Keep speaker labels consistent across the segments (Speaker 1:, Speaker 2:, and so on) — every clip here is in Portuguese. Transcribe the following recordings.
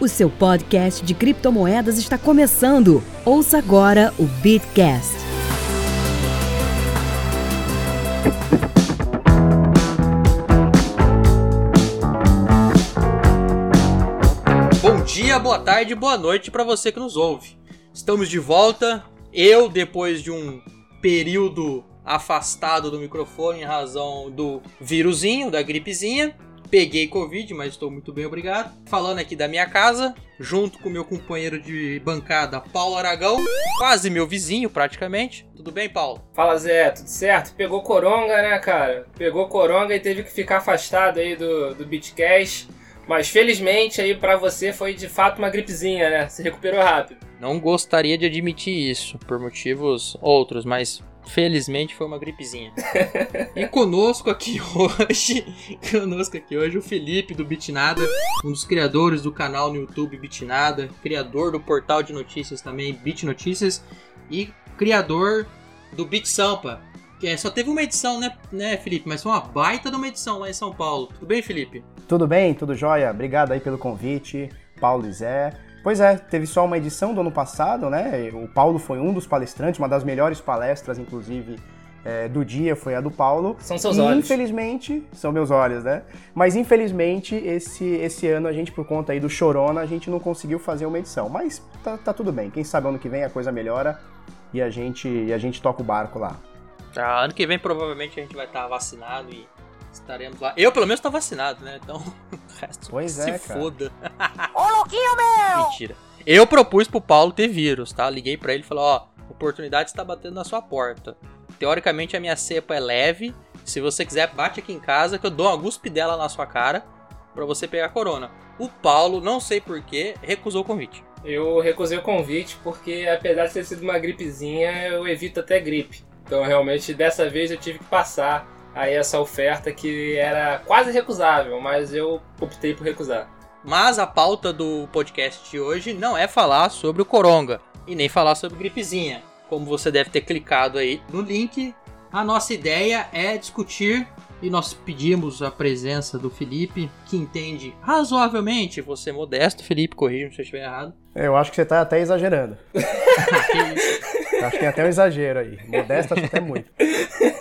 Speaker 1: O seu podcast de criptomoedas está começando. Ouça agora o Bitcast.
Speaker 2: Bom dia, boa tarde, boa noite para você que nos ouve. Estamos de volta. Eu, depois de um período afastado do microfone em razão do vírusinho, da gripezinha, Peguei Covid, mas estou muito bem, obrigado. Falando aqui da minha casa, junto com meu companheiro de bancada, Paulo Aragão, quase meu vizinho praticamente. Tudo bem, Paulo?
Speaker 3: Fala Zé, tudo certo? Pegou coronga, né, cara? Pegou coronga e teve que ficar afastado aí do, do Bitcash. Mas felizmente aí para você foi de fato uma gripezinha, né? Se recuperou rápido.
Speaker 2: Não gostaria de admitir isso, por motivos outros, mas Felizmente foi uma gripezinha. e conosco aqui hoje, conosco aqui hoje o Felipe do Bitnada, um dos criadores do canal no YouTube Bitnada, criador do portal de notícias também Bit Notícias e criador do Bit Sampa. É, só teve uma edição, né, né, Felipe? Mas foi uma baita de uma edição lá em São Paulo. Tudo bem, Felipe?
Speaker 4: Tudo bem, tudo jóia. Obrigado aí pelo convite, Paulo e Zé. Pois é, teve só uma edição do ano passado, né? O Paulo foi um dos palestrantes, uma das melhores palestras, inclusive, é, do dia foi a do Paulo.
Speaker 3: São seus
Speaker 4: e,
Speaker 3: olhos.
Speaker 4: Infelizmente, são meus olhos, né? Mas infelizmente, esse, esse ano a gente, por conta aí do Chorona, a gente não conseguiu fazer uma edição. Mas tá, tá tudo bem. Quem sabe ano que vem a coisa melhora e a gente, e a gente toca o barco lá.
Speaker 2: Tá, ano que vem provavelmente a gente vai estar vacinado e estaremos lá. Eu, pelo menos, tô vacinado, né? Então, o resto
Speaker 4: pois
Speaker 2: se
Speaker 4: é, cara.
Speaker 2: foda.
Speaker 5: Ô, louquinho meu!
Speaker 2: Mentira. Eu propus pro Paulo ter vírus, tá? Liguei para ele e falei, ó, oportunidade está batendo na sua porta. Teoricamente a minha cepa é leve. Se você quiser, bate aqui em casa que eu dou uma guspe dela na sua cara para você pegar corona. O Paulo, não sei porquê, recusou o convite.
Speaker 3: Eu recusei o convite porque, apesar de ter sido uma gripezinha, eu evito até gripe. Então, realmente, dessa vez eu tive que passar aí essa oferta que era quase recusável, mas eu optei por recusar.
Speaker 2: Mas a pauta do podcast de hoje não é falar sobre o coronga e nem falar sobre gripezinha. Como você deve ter clicado aí no link, a nossa ideia é discutir e nós pedimos a presença do Felipe, que entende razoavelmente, você modesto, Felipe, corrija se eu estiver errado.
Speaker 4: Eu acho que você tá até exagerando. acho que tem até um exagero aí. Modesto acho até muito.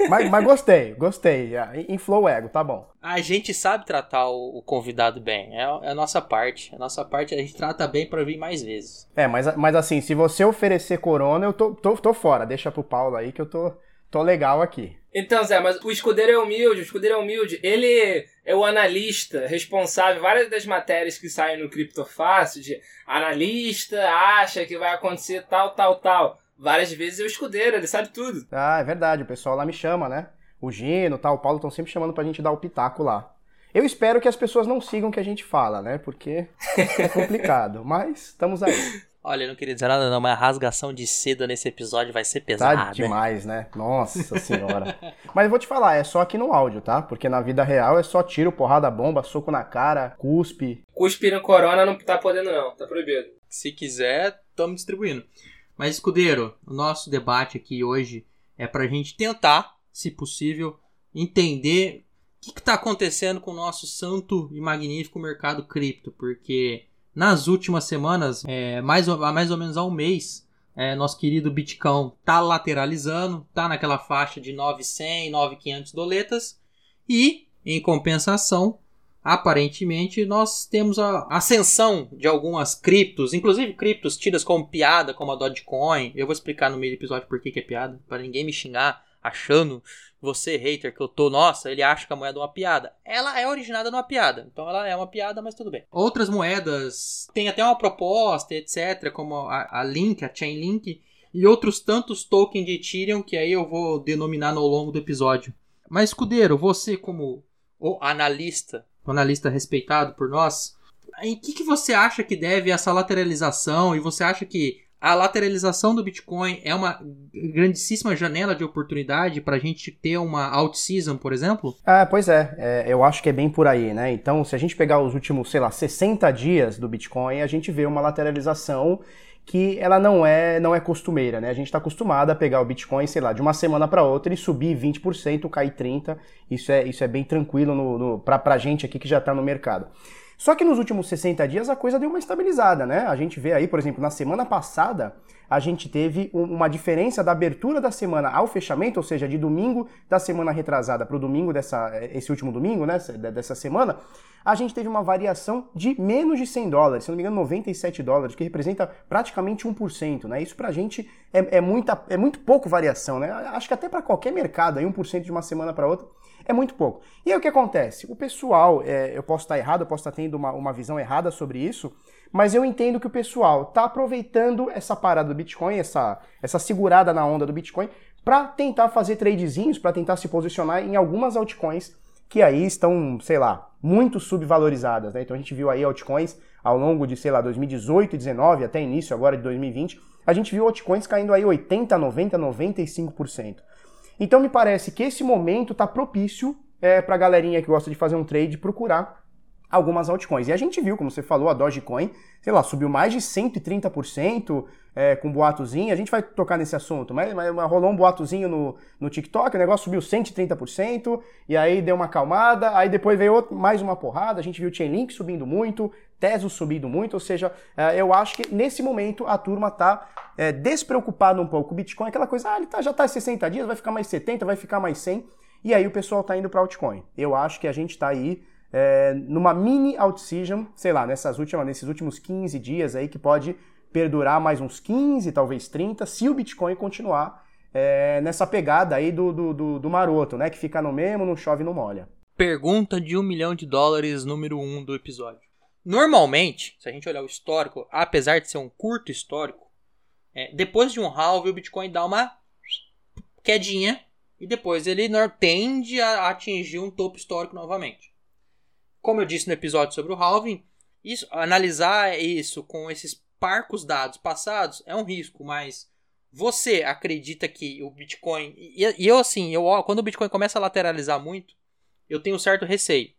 Speaker 4: Mas, mas gostei, gostei. Inflou o ego, tá bom.
Speaker 2: A gente sabe tratar o, convidado bem. É, é, a nossa parte. A nossa parte a gente trata bem para vir mais vezes.
Speaker 4: É, mas, mas assim, se você oferecer corona, eu tô, tô, tô fora. Deixa pro Paulo aí que eu tô, tô legal aqui.
Speaker 3: Então, Zé, mas o escudeiro é humilde, o escudeiro é humilde. Ele é o analista responsável. Várias das matérias que saem no Criptofácil, de analista acha que vai acontecer tal, tal, tal. Várias vezes é o escudeiro, ele sabe tudo.
Speaker 4: Ah, é verdade. O pessoal lá me chama, né? O Gino, tal, o Paulo estão sempre chamando pra gente dar o pitaco lá. Eu espero que as pessoas não sigam o que a gente fala, né? Porque é complicado. mas estamos aí.
Speaker 2: Olha, eu não queria dizer nada não, mas a rasgação de seda nesse episódio vai ser pesada.
Speaker 4: Tá demais, né? Nossa senhora. mas eu vou te falar, é só aqui no áudio, tá? Porque na vida real é só tiro, porrada, bomba, soco na cara, cuspe.
Speaker 3: Cuspe no corona não tá podendo não, tá proibido.
Speaker 2: Se quiser, estamos distribuindo. Mas, escudeiro, o nosso debate aqui hoje é pra gente tentar, se possível, entender o que está acontecendo com o nosso santo e magnífico mercado cripto, porque nas últimas semanas, é, mais, ou, mais ou menos há um mês, é, nosso querido Bitcoin tá lateralizando, tá naquela faixa de 900, 9,500 doletas e, em compensação, aparentemente nós temos a ascensão de algumas criptos, inclusive criptos tidas como piada, como a Dogecoin. Eu vou explicar no meio do episódio por que, que é piada, para ninguém me xingar achando você, hater, que eu tô, nossa, ele acha que a moeda é uma piada. Ela é originada numa piada. Então ela é uma piada, mas tudo bem. Outras moedas têm até uma proposta, etc., como a, a Link, a Chainlink, e outros tantos tokens de Ethereum que aí eu vou denominar ao longo do episódio. Mas, Escudeiro, você como o analista, o analista respeitado por nós, em que, que você acha que deve essa lateralização? E você acha que a lateralização do Bitcoin é uma grandíssima janela de oportunidade para a gente ter uma out-season, por exemplo?
Speaker 4: Ah, pois é, é, eu acho que é bem por aí, né? Então, se a gente pegar os últimos, sei lá, 60 dias do Bitcoin, a gente vê uma lateralização que ela não é não é costumeira, né? A gente está acostumado a pegar o Bitcoin, sei lá, de uma semana para outra e subir 20%, cair 30%. Isso é, isso é bem tranquilo no, no, para a gente aqui que já está no mercado. Só que nos últimos 60 dias a coisa deu uma estabilizada, né? A gente vê aí, por exemplo, na semana passada, a gente teve uma diferença da abertura da semana ao fechamento, ou seja, de domingo da semana retrasada para o domingo dessa, esse último domingo, né, dessa semana, a gente teve uma variação de menos de 100 dólares, se não me engano 97 dólares, que representa praticamente 1%, né? Isso pra gente é, é, muita, é muito pouco variação, né? Acho que até para qualquer mercado, aí 1% de uma semana para outra, é muito pouco. E aí o que acontece? O pessoal, é, eu posso estar errado, eu posso estar tendo uma, uma visão errada sobre isso, mas eu entendo que o pessoal está aproveitando essa parada do Bitcoin, essa, essa segurada na onda do Bitcoin, para tentar fazer tradezinhos, para tentar se posicionar em algumas altcoins que aí estão, sei lá, muito subvalorizadas. Né? Então a gente viu aí altcoins ao longo de, sei lá, 2018 e 2019 até início agora de 2020, a gente viu altcoins caindo aí 80, 90, 95%. Então me parece que esse momento está propício é, para a galerinha que gosta de fazer um trade procurar algumas altcoins. E a gente viu, como você falou, a Dogecoin, sei lá, subiu mais de 130% é, com boatozinho. A gente vai tocar nesse assunto, mas, mas, rolou um boatozinho no, no TikTok, o negócio subiu 130%, e aí deu uma acalmada, aí depois veio outro, mais uma porrada, a gente viu o Chainlink subindo muito, Tesos subindo muito, ou seja, é, eu acho que nesse momento a turma está é, despreocupada um pouco. O Bitcoin é aquela coisa, ah, ele tá, já está 60 dias, vai ficar mais 70, vai ficar mais 100, e aí o pessoal está indo para altcoin. Eu acho que a gente está aí é, numa mini out-season, sei lá, nessas últimas, nesses últimos 15 dias aí, que pode perdurar mais uns 15, talvez 30, se o Bitcoin continuar é, nessa pegada aí do, do, do, do, maroto, né? Que fica no mesmo, não chove, não molha.
Speaker 2: Pergunta de um milhão de dólares, número um do episódio. Normalmente, se a gente olhar o histórico, apesar de ser um curto histórico, é, depois de um halve o Bitcoin dá uma quedinha e depois ele tende a atingir um topo histórico novamente. Como eu disse no episódio sobre o halving, isso, analisar isso com esses parcos dados passados é um risco, mas você acredita que o Bitcoin. E, e eu, assim, eu, quando o Bitcoin começa a lateralizar muito, eu tenho um certo receio.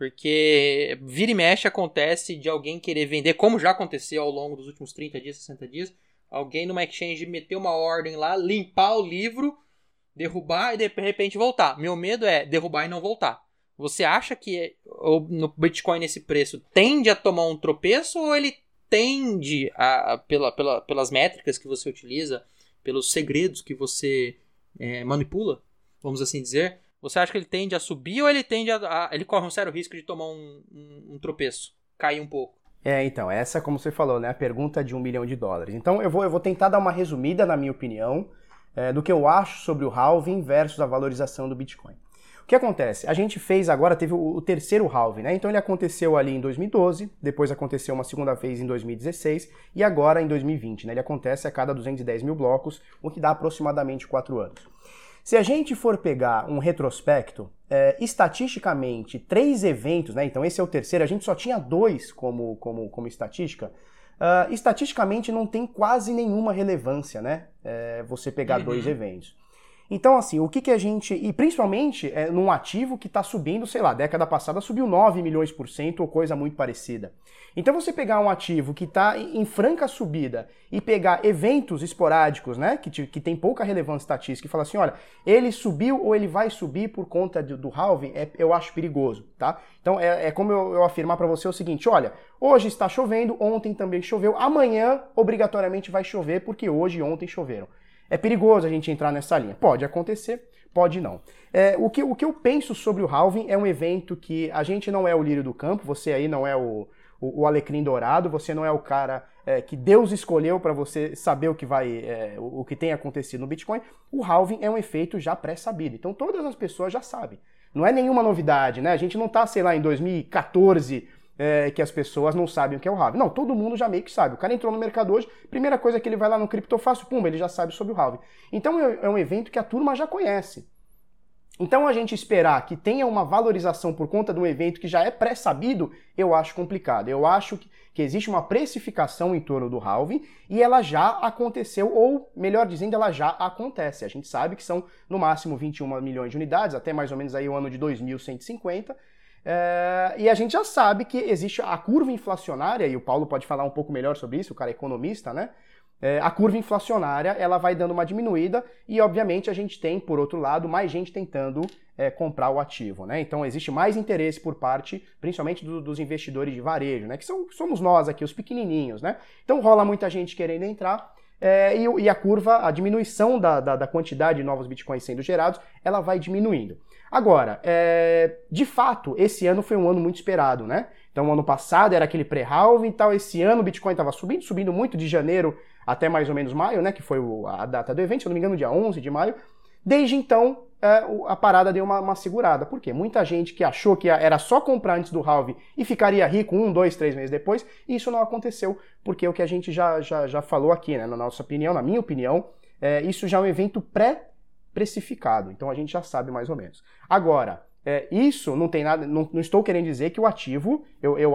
Speaker 2: Porque vira e mexe acontece de alguém querer vender, como já aconteceu ao longo dos últimos 30 dias, 60 dias, alguém numa exchange meter uma ordem lá, limpar o livro, derrubar e de repente voltar. Meu medo é derrubar e não voltar. Você acha que no Bitcoin nesse preço tende a tomar um tropeço ou ele tende a, a pela, pela, pelas métricas que você utiliza, pelos segredos que você é, manipula, vamos assim dizer, você acha que ele tende a subir ou ele tende a, a ele corre um sério risco de tomar um, um, um tropeço, cair um pouco?
Speaker 4: É, então, essa, como você falou, né, a pergunta de um milhão de dólares. Então, eu vou, eu vou tentar dar uma resumida, na minha opinião, é, do que eu acho sobre o halving versus a valorização do Bitcoin que acontece? A gente fez agora, teve o, terceiro halving, né? Então ele aconteceu ali em 2012, depois aconteceu uma segunda vez em 2016 e agora em 2020, né? Ele acontece a cada 210 mil blocos, o que dá aproximadamente 4 anos. Se a gente for pegar um retrospecto, é, estatisticamente, três eventos, né? Então esse é o terceiro, a gente só tinha dois como, como, como estatística. Uh, estatisticamente não tem quase nenhuma relevância, né? É, você pegar uhum. dois eventos. Então, assim, o que, que a gente. E principalmente é, num ativo que está subindo, sei lá, década passada subiu 9 milhões por cento ou coisa muito parecida. Então, você pegar um ativo que está em franca subida e pegar eventos esporádicos, né, que, que tem pouca relevância estatística, e falar assim: olha, ele subiu ou ele vai subir por conta do, do halving, é, eu acho perigoso, tá? Então, é, é como eu, eu afirmar para você o seguinte: olha, hoje está chovendo, ontem também choveu, amanhã obrigatoriamente vai chover, porque hoje e ontem choveram. É perigoso a gente entrar nessa linha. Pode acontecer, pode não. É, o, que, o que eu penso sobre o halving é um evento que a gente não é o lírio do campo, você aí não é o, o, o alecrim dourado, você não é o cara é, que Deus escolheu para você saber o que vai, é, o, o que tem acontecido no Bitcoin. O halving é um efeito já pré-sabido. Então todas as pessoas já sabem. Não é nenhuma novidade, né? A gente não tá, sei lá, em 2014 é, que as pessoas não sabem o que é o halving. Não, todo mundo já meio que sabe. O cara entrou no mercado hoje, primeira coisa que ele vai lá no Criptofácil, pum, ele já sabe sobre o halving. Então é, é um evento que a turma já conhece. Então a gente esperar que tenha uma valorização por conta de um evento que já é pré-sabido, eu acho complicado. Eu acho que, que, existe uma precificação em torno do halving e ela já aconteceu, ou melhor dizendo, ela já acontece. A gente sabe que são no máximo 21 milhões de unidades, até mais ou menos aí o ano de 2150. É, e a gente já sabe que existe a curva inflacionária, e o Paulo pode falar um pouco melhor sobre isso, o cara é economista, né? É, a curva inflacionária ela vai dando uma diminuída e, obviamente, a gente tem, por outro lado, mais gente tentando é, comprar o ativo. Né? Então existe mais interesse por parte, principalmente do, dos investidores de varejo, né? que são, somos nós aqui, os pequenininhos. Né? Então rola muita gente querendo entrar. É, e, e, a curva, a diminuição da, da, da, quantidade de novos bitcoins sendo gerados, ela vai diminuindo. Agora, é, de fato, esse ano foi um ano muito esperado, né? Então, ano passado era aquele pré-halving e tal, esse ano o Bitcoin estava subindo, subindo muito de janeiro até mais ou menos maio, né? Que foi a data do evento, se eu não me engano, dia 11 de maio. Desde então, é, a parada deu uma, uma, segurada. Por quê? Muita gente que achou que era só comprar antes do halving e ficaria rico um, dois, três meses depois, e isso não aconteceu, porque o que a gente já, já, já falou aqui, né, na nossa opinião, na minha opinião, é, isso já é um evento pré-precificado, então a gente já sabe mais ou menos. Agora, é, isso não tem nada, não, não, estou querendo dizer que o ativo, eu, eu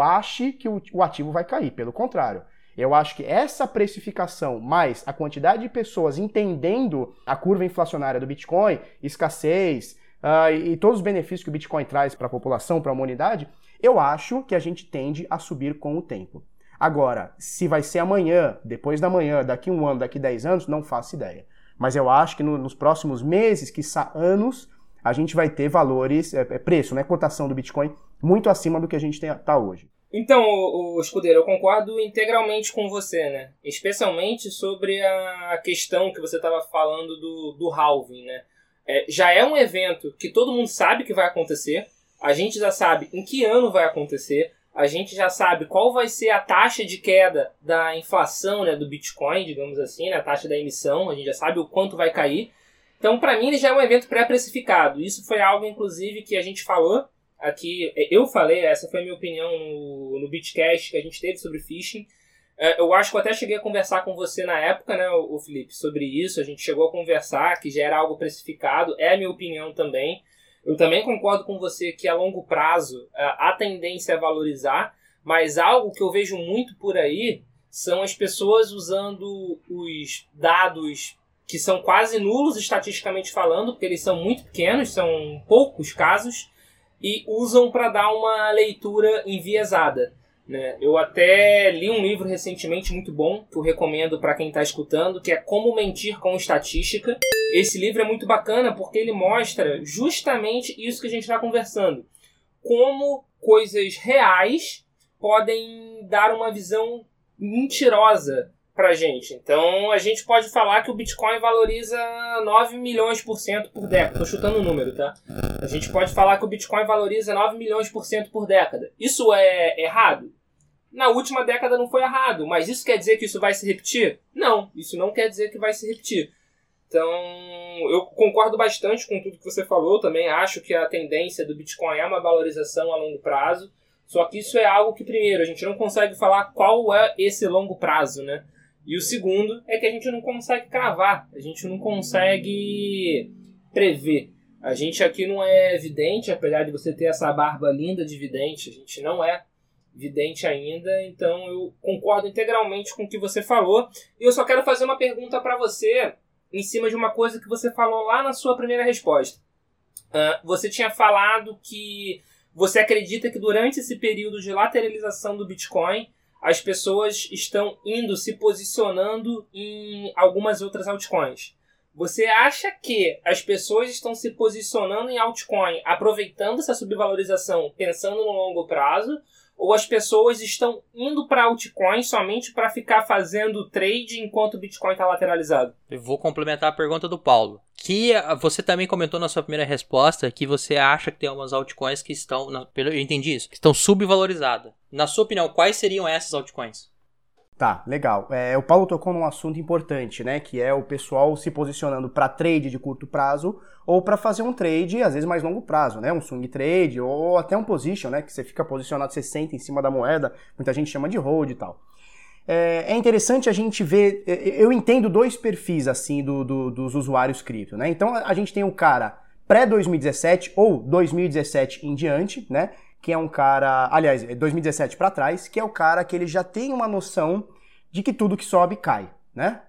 Speaker 4: que o, o ativo vai cair, pelo contrário. Eu acho que essa precificação, mais a quantidade de pessoas entendendo a curva inflacionária do Bitcoin, escassez uh, e todos os benefícios que o Bitcoin traz para a população, para a humanidade, eu acho que a gente tende a subir com o tempo. Agora, se vai ser amanhã, depois da manhã, daqui um ano, daqui dez anos, não faço ideia. Mas eu acho que no, nos próximos meses, quiçá anos, a gente vai ter valores, é, é preço, né, cotação do Bitcoin muito acima do que a gente está hoje.
Speaker 3: Então, o, o Escudeiro, eu concordo integralmente com você, né? Especialmente sobre a questão que você estava falando do, do halving, né? É, já é um evento que todo mundo sabe que vai acontecer, a gente já sabe em que ano vai acontecer, a gente já sabe qual vai ser a taxa de queda da inflação né, do Bitcoin, digamos assim, né, a taxa da emissão, a gente já sabe o quanto vai cair. Então, para mim, ele já é um evento pré-precificado. Isso foi algo, inclusive, que a gente falou aqui, eu falei, essa foi a minha opinião no, no Bitcast que a gente teve sobre phishing. É, eu acho que eu até cheguei a conversar com você na época, né, o Felipe, sobre isso. A gente chegou a conversar que já era algo precificado. É a minha opinião também. Eu também concordo com você que a longo prazo é, a tendência é valorizar, mas algo que eu vejo muito por aí são as pessoas usando os dados que são quase nulos estatisticamente falando, porque eles são muito pequenos, são poucos casos, e usam para dar uma leitura enviesada. Né? Eu até li um livro recentemente muito bom, que eu recomendo para quem está escutando, que é Como Mentir com Estatística. Esse livro é muito bacana porque ele mostra justamente isso que a gente está conversando. Como coisas reais podem dar uma visão mentirosa pra gente. Então a gente pode falar que o Bitcoin valoriza 9 milhões por cento por década. Tô chutando o número, tá? A gente pode falar que o Bitcoin valoriza 9 milhões por cento por década. Isso é errado? Na última década não foi errado, mas isso quer dizer que isso vai se repetir? Não, isso não quer dizer que vai se repetir. Então, eu concordo bastante com tudo que você falou, também acho que a tendência do Bitcoin é uma valorização a longo prazo. Só que isso é algo que, primeiro, a gente não consegue falar qual é esse longo prazo, né? E o segundo é que a gente não consegue cravar, a gente não consegue prever. A gente aqui não é vidente, apesar de você ter essa barba linda de vidente, a gente não é vidente ainda, então eu concordo integralmente com o que você falou. E eu só quero fazer uma pergunta para você em cima de uma coisa que você falou lá na sua primeira resposta. Uh, você tinha falado que você acredita que durante esse período de lateralização do Bitcoin as pessoas estão indo, se posicionando em algumas outras altcoins. Você acha que as pessoas estão se posicionando em altcoin, aproveitando essa subvalorização, pensando no longo prazo? Ou as pessoas estão indo para altcoin somente para ficar fazendo trade enquanto o Bitcoin está lateralizado?
Speaker 2: Eu vou complementar a pergunta do Paulo. Que ah, você também comentou na sua primeira resposta que você acha que tem algumas altcoins que estão, eu entendi isso, que estão subvalorizadas. Na sua opinião, quais seriam essas altcoins?
Speaker 4: Tá, legal. É, o Paulo tocou num assunto importante, né? Que é o pessoal se posicionando para trade de curto prazo ou para fazer um trade, às vezes mais longo prazo, né? Um swing trade ou até um position, né? Que você fica posicionado, você senta em cima da moeda, muita gente chama de hold e tal. É, é interessante a gente ver. É, eu entendo dois perfis assim do, do, dos usuários cripto, né? Então a gente tem o cara pré-2017 ou 2017 em diante, né? Que é um cara, aliás, 2017 para trás, que é o cara que ele já tem uma noção de que tudo que sobe cai, né?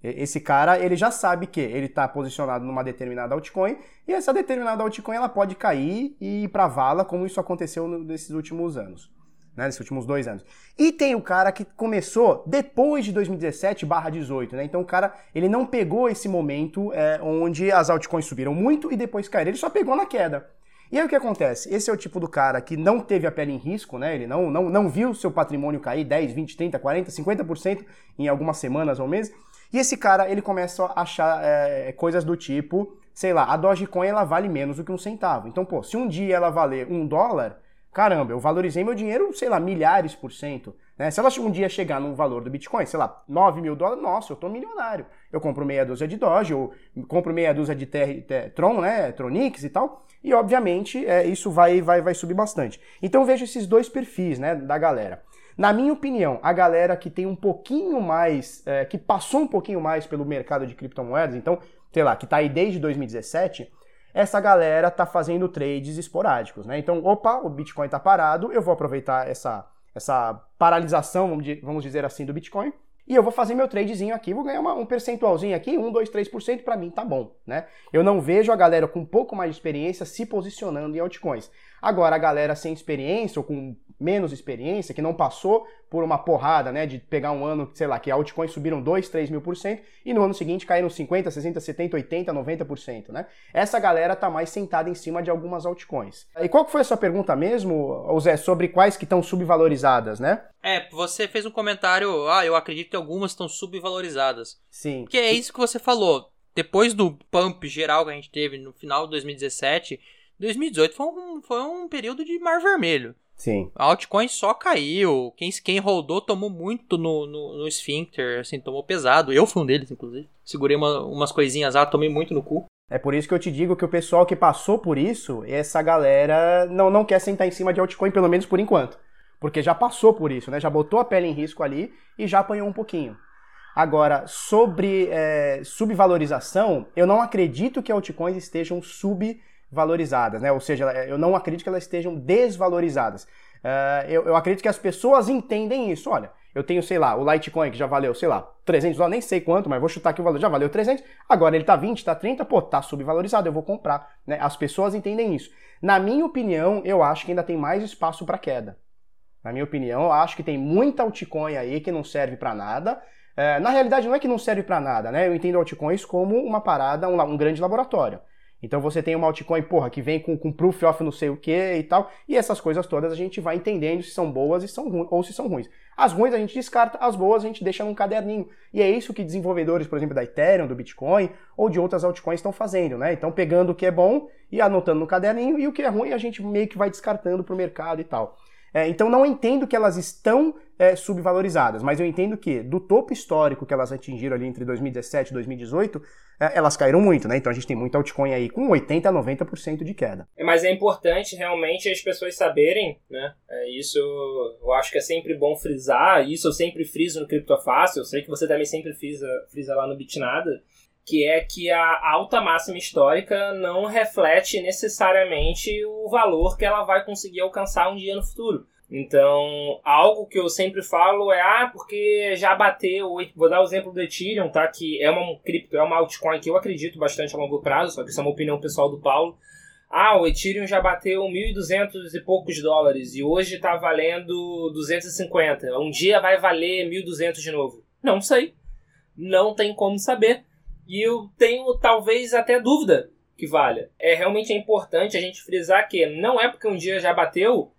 Speaker 4: Esse cara, ele já sabe que ele está posicionado numa determinada altcoin e essa determinada altcoin ela pode cair e ir para vala, como isso aconteceu nesses últimos anos. né, nesses últimos dois anos. E tem o cara que começou depois de 2017 barra 18, né? Então o cara, ele não pegou esse momento é, onde as altcoins subiram muito e depois caíram, ele só pegou na queda. E aí o que acontece? Esse é o tipo do cara que não teve a pele em risco, né? Ele não, não, não viu seu patrimônio cair 10, 20, 30, 40, 50% em algumas semanas ou meses. E esse cara, ele começa a achar é, coisas do tipo, sei lá, a Dogecoin ela vale menos do que um centavo. Então, pô, se um dia ela valer um dólar, caramba, eu valorizei meu dinheiro, sei lá, milhares por cento. Né? Se ela um dia chegar num valor do Bitcoin, sei lá, 9 mil dólares, nossa, eu tô milionário. Eu compro meia dúzia de Doge, ou compro meia dúzia de ter, ter, Tron, né, Tronix e tal, e obviamente é, isso vai, vai, vai subir bastante. Então vejo esses dois perfis, né, da galera. Na minha opinião, a galera que tem um pouquinho mais, é, que passou um pouquinho mais pelo mercado de criptomoedas, então, sei lá, que está aí desde 2017, essa galera tá fazendo trades esporádicos, né? Então, opa, o Bitcoin está parado, eu vou aproveitar essa, essa paralisação, vamos dizer assim, do Bitcoin, e eu vou fazer meu tradezinho aqui, vou ganhar uma, um percentualzinho aqui, 1, 2, 3%, para mim tá bom, né? Eu não vejo a galera com um pouco mais de experiência se posicionando em altcoins. Agora, a galera sem experiência ou com menos experiência, que não passou por uma porrada, né, de pegar um ano, sei lá, que altcoins subiram 2, 3 mil por cento e no ano seguinte caíram 50, 60, 70, 80, 90%, né? Essa galera tá mais sentada em cima de algumas altcoins. E qual que foi a sua pergunta mesmo, Zé, sobre quais que estão subvalorizadas, né?
Speaker 2: É, você fez um comentário, ah, eu acredito que algumas estão subvalorizadas.
Speaker 4: Sim.
Speaker 2: Que é isso que você falou. Depois do pump geral que a gente teve no final de 2017, 2018 foi um, foi um período de mar vermelho.
Speaker 4: Sim.
Speaker 2: A altcoin só caiu. Quem, quem rodou tomou muito no, no, no Sphincter, assim, tomou pesado. Eu fui um deles, inclusive. Segurei uma, umas coisinhas lá, tomei muito no cu.
Speaker 4: É por isso que eu te digo que o pessoal que passou por isso, essa galera não, não quer sentar em cima de altcoin, pelo menos por enquanto. Porque já passou por isso, né? Já botou a pele em risco ali e já apanhou um pouquinho. Agora, sobre é, subvalorização, eu não acredito que altcoins estejam subvalorizadas valorizadas, né? Ou seja, eu não acredito que elas estejam desvalorizadas. Uh, eu, eu, acredito que as pessoas entendem isso. Olha, eu tenho, sei lá, o Litecoin que já valeu, sei lá, 300 dólares, nem sei quanto, mas vou chutar que o valor já valeu 300, agora ele tá 20, tá 30, pô, tá subvalorizado, eu vou comprar. Né? As pessoas entendem isso. Na minha opinião, eu acho que ainda tem mais espaço para queda. Na minha opinião, eu acho que tem muita altcoin aí que não serve para nada. Uh, na realidade, não é que não serve para nada, né? Eu entendo altcoins como uma parada, um, um grande laboratório. Então você tem uma altcoin, porra, que vem com, com proof of não sei o que e tal, e essas coisas todas a gente vai entendendo se são boas e são ou se são ruins. As ruins a gente descarta, as boas a gente deixa num caderninho. E é isso que desenvolvedores, por exemplo, da Ethereum, do Bitcoin ou de outras altcoins estão fazendo, né? Então pegando o que é bom e anotando no caderninho, e o que é ruim a gente meio que vai descartando pro mercado e tal. É, então não entendo que elas estão é, subvalorizadas, mas eu entendo que do topo histórico que elas atingiram ali entre 2017 e 2018, é, elas caíram muito, né? Então a gente tem muito altcoin aí com 80 a 90% de queda.
Speaker 3: É, mas é importante realmente as pessoas saberem, né? É, isso eu acho que é sempre bom frisar, isso eu sempre friso no Criptofácil, eu sei que você também sempre frisa, frisa lá no Bitnada, que é que a alta máxima histórica não reflete necessariamente o valor que ela vai conseguir alcançar um dia no futuro. Então, algo que eu sempre falo é, ah, porque já bateu, vou dar o exemplo do Ethereum, tá? Que é uma cripto, é uma altcoin que eu acredito bastante a longo prazo, só que isso é uma opinião pessoal do Paulo. Ah, o Ethereum já bateu 1.200 e poucos dólares e hoje está valendo 250. Um dia vai valer 1.200 de novo. Não sei. Não tem como saber. E eu tenho talvez até dúvida que valha. É realmente é importante a gente frisar que não é porque um dia já bateu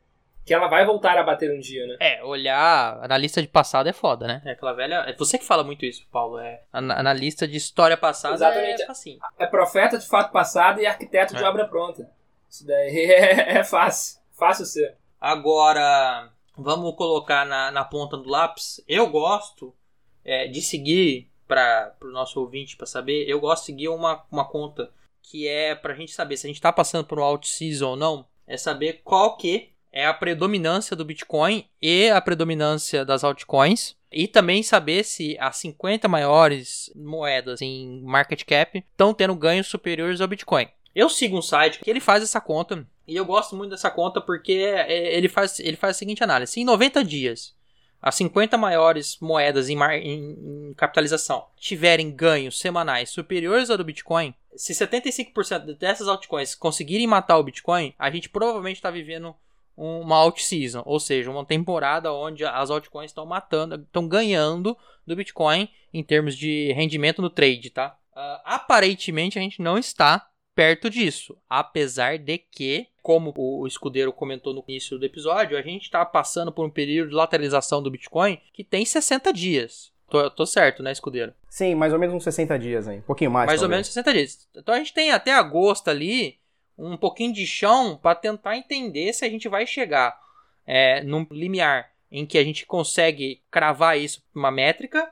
Speaker 3: que ela vai voltar a bater um dia, né?
Speaker 2: É, olhar na lista de passado é foda, né? É aquela velha. É você que fala muito isso, Paulo. É na lista de história passada Exatamente. é assim.
Speaker 3: É profeta de fato passado e arquiteto é. de obra pronta. Isso daí é, é fácil. Fácil ser.
Speaker 2: Agora, vamos colocar na, na ponta do lápis. Eu gosto é, de seguir para o nosso ouvinte para saber, eu gosto de seguir uma, uma conta que é para a gente saber se a gente está passando por um alt season ou não, é saber qual que é a predominância do Bitcoin e a predominância das altcoins. E também saber se as 50 maiores moedas em market cap estão tendo ganhos superiores ao Bitcoin. Eu sigo um site que ele faz essa conta e eu gosto muito dessa conta porque é, ele faz, ele faz a seguinte análise: em 90 dias, as 50 maiores moedas em, em, em, capitalização tiverem ganhos semanais superiores ao do Bitcoin, se 75% dessas altcoins conseguirem matar o Bitcoin, a gente provavelmente está vivendo uma alt season, ou seja, uma temporada onde as altcoins estão matando, estão ganhando do Bitcoin em termos de rendimento no trade, tá? Uh, aparentemente a gente não está perto disso, apesar de que, como o escudeiro comentou no início do episódio, a gente está passando por um período de lateralização do Bitcoin que tem 60 dias. Tô, tô, certo, né, escudeiro?
Speaker 4: Sim, mais ou menos uns 60 dias aí. Um pouquinho mais.
Speaker 2: Mais
Speaker 4: talvez.
Speaker 2: ou menos 60 dias. Então a gente tem até agosto ali um pouquinho de chão para tentar entender se a gente vai chegar é, num limiar em que a gente consegue cravar isso uma métrica.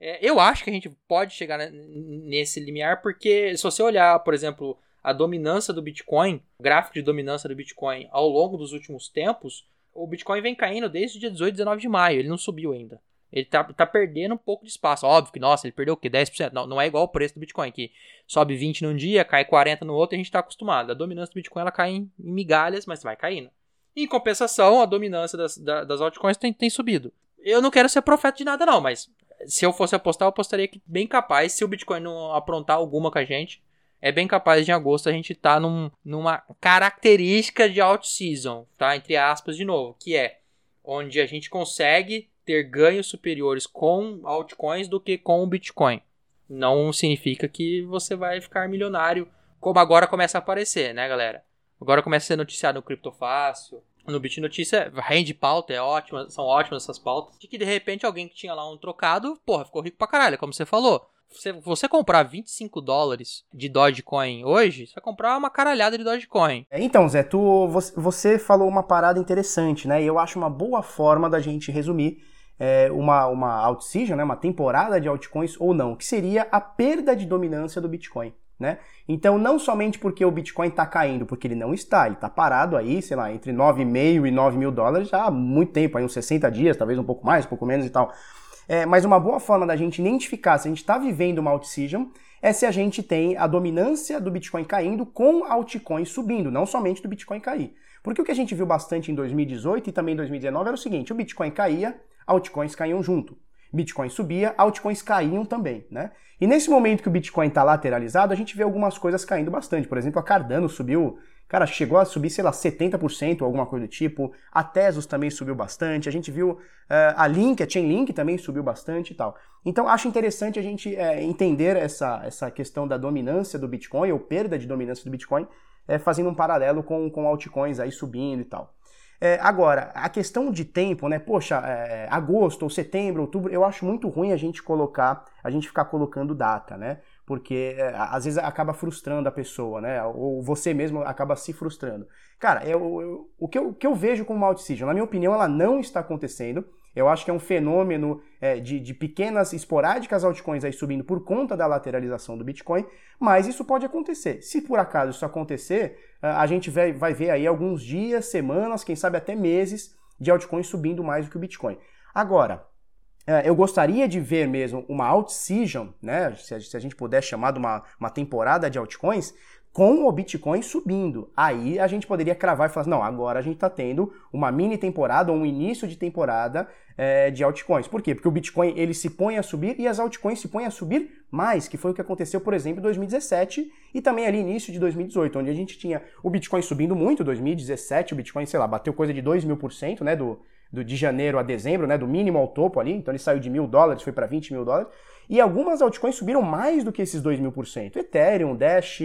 Speaker 2: É, eu acho que a gente pode chegar nesse limiar porque se você olhar, por exemplo, a dominância do Bitcoin, o gráfico de dominância do Bitcoin ao longo dos últimos tempos, o Bitcoin vem caindo desde o dia 18 19 de maio, ele não subiu ainda. Ele tá, tá perdendo um pouco de espaço. Óbvio que, nossa, ele perdeu o quê? 10%? Não, não é igual o preço do Bitcoin, que sobe 20 num dia, cai 40 no outro, a gente tá acostumado. A dominância do Bitcoin ela cai em, em migalhas, mas vai caindo. Em compensação, a dominância das, das altcoins tem, tem subido. Eu não quero ser profeta de nada, não, mas se eu fosse apostar, eu apostaria que bem capaz, se o Bitcoin não aprontar alguma com a gente, é bem capaz de em agosto a gente tá num, numa característica de alt season, tá? Entre aspas de novo, que é onde a gente consegue ter ganhos superiores com altcoins do que com o Bitcoin. Não significa que você vai ficar milionário, como agora começa a aparecer, né, galera? Agora começa a ser noticiado no Criptofácil, no Bit Notícia, rende pauta, é ótima, são ótimas essas pautas. De que de repente alguém que tinha lá um trocado, porra, ficou rico pra caralho, como você falou. Se você comprar 25 dólares de Dogecoin hoje, você vai comprar uma caralhada de Dogecoin.
Speaker 4: É, então, Zé, tu, você falou uma parada interessante, né? E eu acho uma boa forma da gente resumir é, uma, uma alt-season, né, uma temporada de altcoins ou não, que seria a perda de dominância do Bitcoin. Né? Então, não somente porque o Bitcoin está caindo, porque ele não está, ele está parado aí, sei lá, entre 9,5 e 9 mil dólares há muito tempo, aí uns 60 dias, talvez um pouco mais, um pouco menos e tal. É, mas uma boa forma da gente identificar se a gente está vivendo uma alt-season é se a gente tem a dominância do Bitcoin caindo com altcoins subindo, não somente do Bitcoin cair. Porque o que a gente viu bastante em 2018 e também em 2019 era o seguinte: o Bitcoin caía, altcoins caíam junto. Bitcoin subia, altcoins caíam também, né? E nesse momento que o Bitcoin está lateralizado, a gente vê algumas coisas caindo bastante. Por exemplo, a Cardano subiu, cara, chegou a subir, sei lá, 70% ou alguma coisa do tipo. A Tesos também subiu bastante. A gente viu uh, a Link, a Chainlink também subiu bastante e tal. Então, acho interessante a gente é, entender essa, essa questão da dominância do Bitcoin, ou perda de dominância do Bitcoin, é, fazendo um paralelo com, com altcoins aí subindo e tal. É, agora, a questão de tempo, né? Poxa, é, agosto ou setembro, outubro, eu acho muito ruim a gente colocar, a gente ficar colocando data, né? Porque é, às vezes acaba frustrando a pessoa, né? Ou você mesmo acaba se frustrando. Cara, eu, eu, o, que eu, o que eu vejo como uma decision, na minha opinião, ela não está acontecendo. Eu acho que é um fenômeno é, de, de, pequenas, esporádicas altcoins aí subindo por conta da lateralização do Bitcoin, mas isso pode acontecer. Se por acaso isso acontecer, a gente vai, vai ver aí alguns dias, semanas, quem sabe até meses de altcoins subindo mais do que o Bitcoin. Agora, é, eu gostaria de ver mesmo uma alt-season, né, se a gente puder chamar de uma, uma temporada de altcoins, com o Bitcoin subindo. Aí a gente poderia cravar e falar assim, não, agora a gente está tendo uma mini temporada ou um início de temporada é, de altcoins. Por quê? Porque o Bitcoin ele se põe a subir e as altcoins se põem a subir mais, que foi o que aconteceu, por exemplo, em 2017 e também ali início de 2018, onde a gente tinha o Bitcoin subindo muito, 2017 o Bitcoin, sei lá, bateu coisa de 2 mil por cento, né, do, do, de janeiro a dezembro, né, do mínimo ao topo ali, então ele saiu de mil dólares, foi para 20 mil dólares, e algumas altcoins subiram mais do que esses 2 mil por cento. Ethereum, Dash,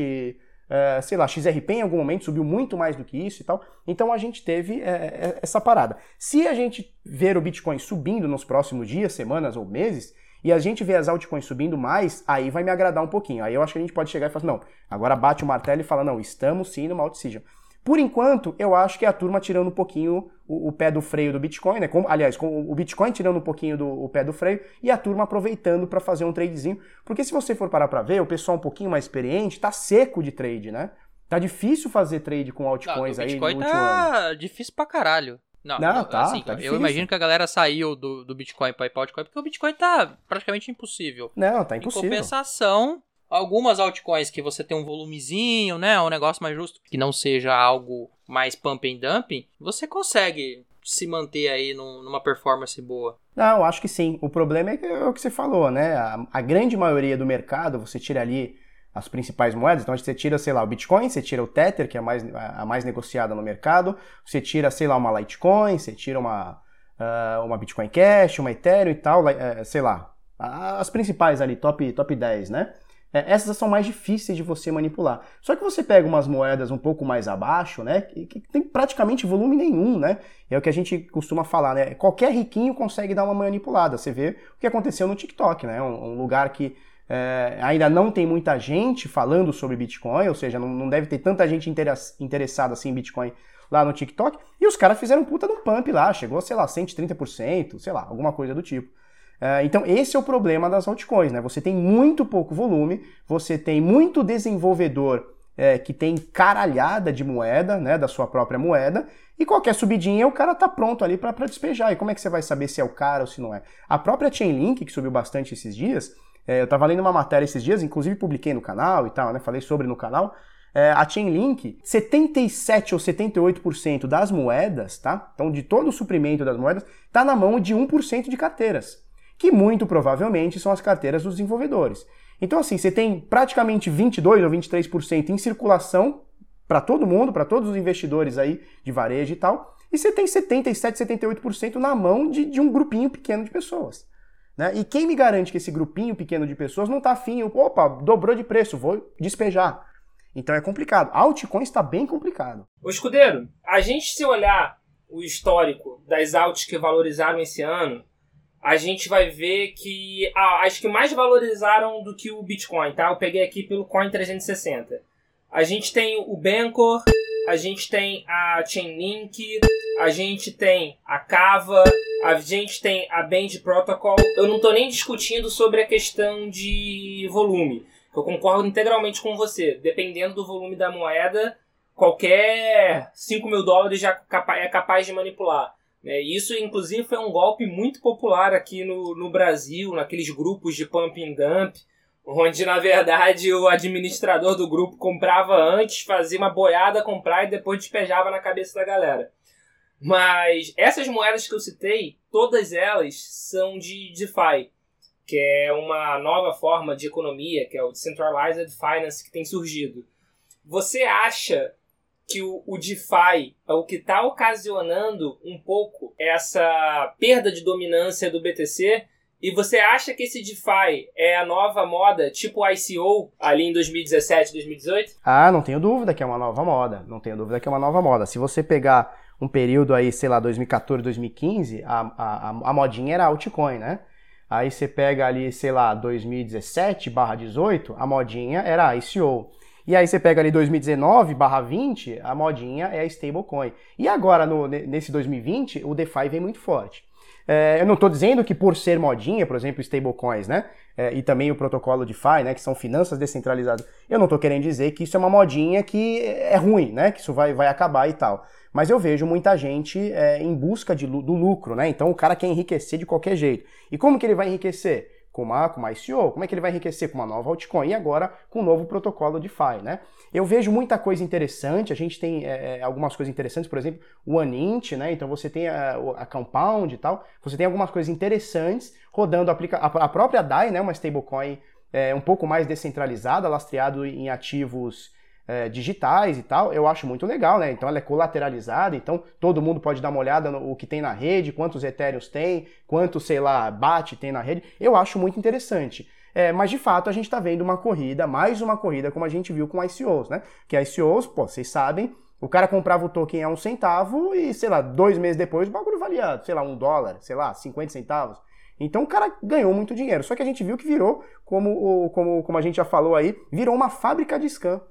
Speaker 4: Uh, sei lá, XRP em algum momento subiu muito mais do que isso e tal. Então a gente teve é, essa parada. Se a gente ver o Bitcoin subindo nos próximos dias, semanas ou meses, e a gente vê as altcoins subindo mais, aí vai me agradar um pouquinho. Aí eu acho que a gente pode chegar e falar não, agora bate o martelo e fala, não, estamos sim numa alt-season. Por enquanto, eu acho que é a turma tirando um pouquinho o, o pé do freio do Bitcoin, né? Com, aliás, com o Bitcoin tirando um pouquinho do o pé do freio e a turma aproveitando para fazer um tradezinho. Porque se você for parar para ver, o pessoal um pouquinho mais experiente tá seco de trade, né? Tá difícil fazer trade com altcoins
Speaker 2: não,
Speaker 4: aí
Speaker 2: Bitcoin
Speaker 4: no
Speaker 2: tá
Speaker 4: ano.
Speaker 2: difícil pra caralho. Não,
Speaker 4: não tá,
Speaker 2: assim,
Speaker 4: tá
Speaker 2: Eu imagino que a galera saiu do, do Bitcoin para ir para altcoin porque o Bitcoin tá praticamente impossível.
Speaker 4: Não, tá impossível.
Speaker 2: Em compensação, algumas altcoins que você tem um volumezinho, né, um negócio mais justo, que não seja algo mais pump and dumping, você consegue se manter aí num, numa performance boa.
Speaker 4: Não, acho que sim. O problema é, que, é o que você falou, né? A, a, grande maioria do mercado, você tira ali as principais moedas. Então você tira, sei lá, o Bitcoin, você tira o Tether, que é a mais, a mais negociada no mercado, você tira, sei lá, uma Litecoin, você tira uma, uh, uma Bitcoin Cash, uma Ethereum e tal, uh, sei lá, as principais ali, top, top 10, né? É, essas são mais difíceis de você manipular. Só que você pega umas moedas um pouco mais abaixo, né? Que, tem praticamente volume nenhum, né? É o que a gente costuma falar, né? Qualquer riquinho consegue dar uma manipulada. Você vê o que aconteceu no TikTok, né? Um, um lugar que é, ainda não tem muita gente falando sobre Bitcoin, ou seja, não, não deve ter tanta gente interessada assim em Bitcoin lá no TikTok. E os caras fizeram puta no pump lá, chegou, sei lá, 130%, sei lá, alguma coisa do tipo. É, então, esse é o problema das altcoins, né? Você tem muito pouco volume, você tem muito desenvolvedor é, que tem caralhada de moeda, né, da sua própria moeda, e qualquer subidinha o cara tá pronto ali para despejar. E como é que você vai saber se é o cara ou se não é? A própria Chainlink, que subiu bastante esses dias, é, eu tava lendo uma matéria esses dias, inclusive publiquei no canal e tal, né, falei sobre no canal, é, a Chainlink, 77 ou 78% das moedas, tá? Então, de todo o suprimento das moedas, tá na mão de 1% de carteiras que muito provavelmente são as carteiras dos desenvolvedores. Então, assim, você tem praticamente 22 ou 23% em circulação para todo mundo, para todos os investidores aí de varejo e tal, e você tem 77, 78% na mão de, de, um grupinho pequeno de pessoas. Né? E quem me garante que esse grupinho pequeno de pessoas não está afim, opa, dobrou de preço, vou despejar. Então é complicado. Altcoin está bem complicado.
Speaker 3: O escudeiro, a gente se olhar o histórico das altas que valorizaram esse ano, a gente vai ver que ah, as que mais valorizaram do que o Bitcoin, tá? Eu peguei aqui pelo Coin 360. A gente tem o Bancor, a gente tem a Chainlink, a gente tem a Kava, a gente tem a Band Protocol. Eu não estou nem discutindo sobre a questão de volume. Eu concordo integralmente com você. Dependendo do volume da moeda, qualquer 5 mil dólares já é capaz de manipular. É, isso, inclusive, foi um golpe muito popular aqui no, no Brasil, naqueles grupos de pump and dump, onde, na verdade, o administrador do grupo comprava antes, fazia uma boiada comprar e depois despejava na cabeça da galera. Mas essas moedas que eu citei, todas elas são de DeFi, que é uma nova forma de economia, que é o Decentralized Finance que tem surgido. Você acha que o, o DeFi é o que está ocasionando um pouco essa perda de dominância do BTC. E você acha que esse DeFi é a nova moda, tipo ICO, ali em 2017, 2018?
Speaker 4: Ah, não tenho dúvida que é uma nova moda. Não tenho dúvida que é uma nova moda. Se você pegar um período aí, sei lá, 2014, 2015, a, a, a modinha era altcoin, né? Aí você pega ali, sei lá, 2017 barra 18, a modinha era ICO. E aí você pega ali 2019 barra 20, a modinha é a stablecoin. E agora, no, nesse 2020, o DeFi vem muito forte. É, eu não estou dizendo que por ser modinha, por exemplo, stablecoins, né? É, e também o protocolo DeFi, né? Que são finanças descentralizadas. Eu não estou querendo dizer que isso é uma modinha que é ruim, né? Que isso vai, vai acabar e tal. Mas eu vejo muita gente é, em busca de, do lucro, né? Então o cara quer enriquecer de qualquer jeito. E como que ele vai enriquecer? Com uma, com uma ICO, como é que ele vai enriquecer com uma nova altcoin e agora com um novo protocolo DeFi, né? Eu vejo muita coisa interessante, a gente tem é, é algumas coisas interessantes, por exemplo, o Anint, né? Então você tem a, a Compound e tal, você tem algumas coisas interessantes rodando a, a própria DAI, né? Uma stablecoin é, um pouco mais descentralizada, lastreado em ativos é, digitais e tal, eu acho muito legal, né? Então ela é colateralizada, então todo mundo pode dar uma olhada no que tem na rede, quantos Ethereums tem, quanto, sei lá, BAT tem na rede. Eu acho muito interessante. É, mas de fato a gente está vendo uma corrida, mais uma corrida, como a gente viu com ICOs, né? Que ICOs, pô, vocês sabem, o cara comprava o token a um centavo e, sei lá, dois meses depois o bagulho valia, sei lá, um dólar, sei lá, 50 centavos. Então o cara ganhou muito dinheiro. Só que a gente viu que virou, como, como, como a gente já falou aí, virou uma fábrica de scam.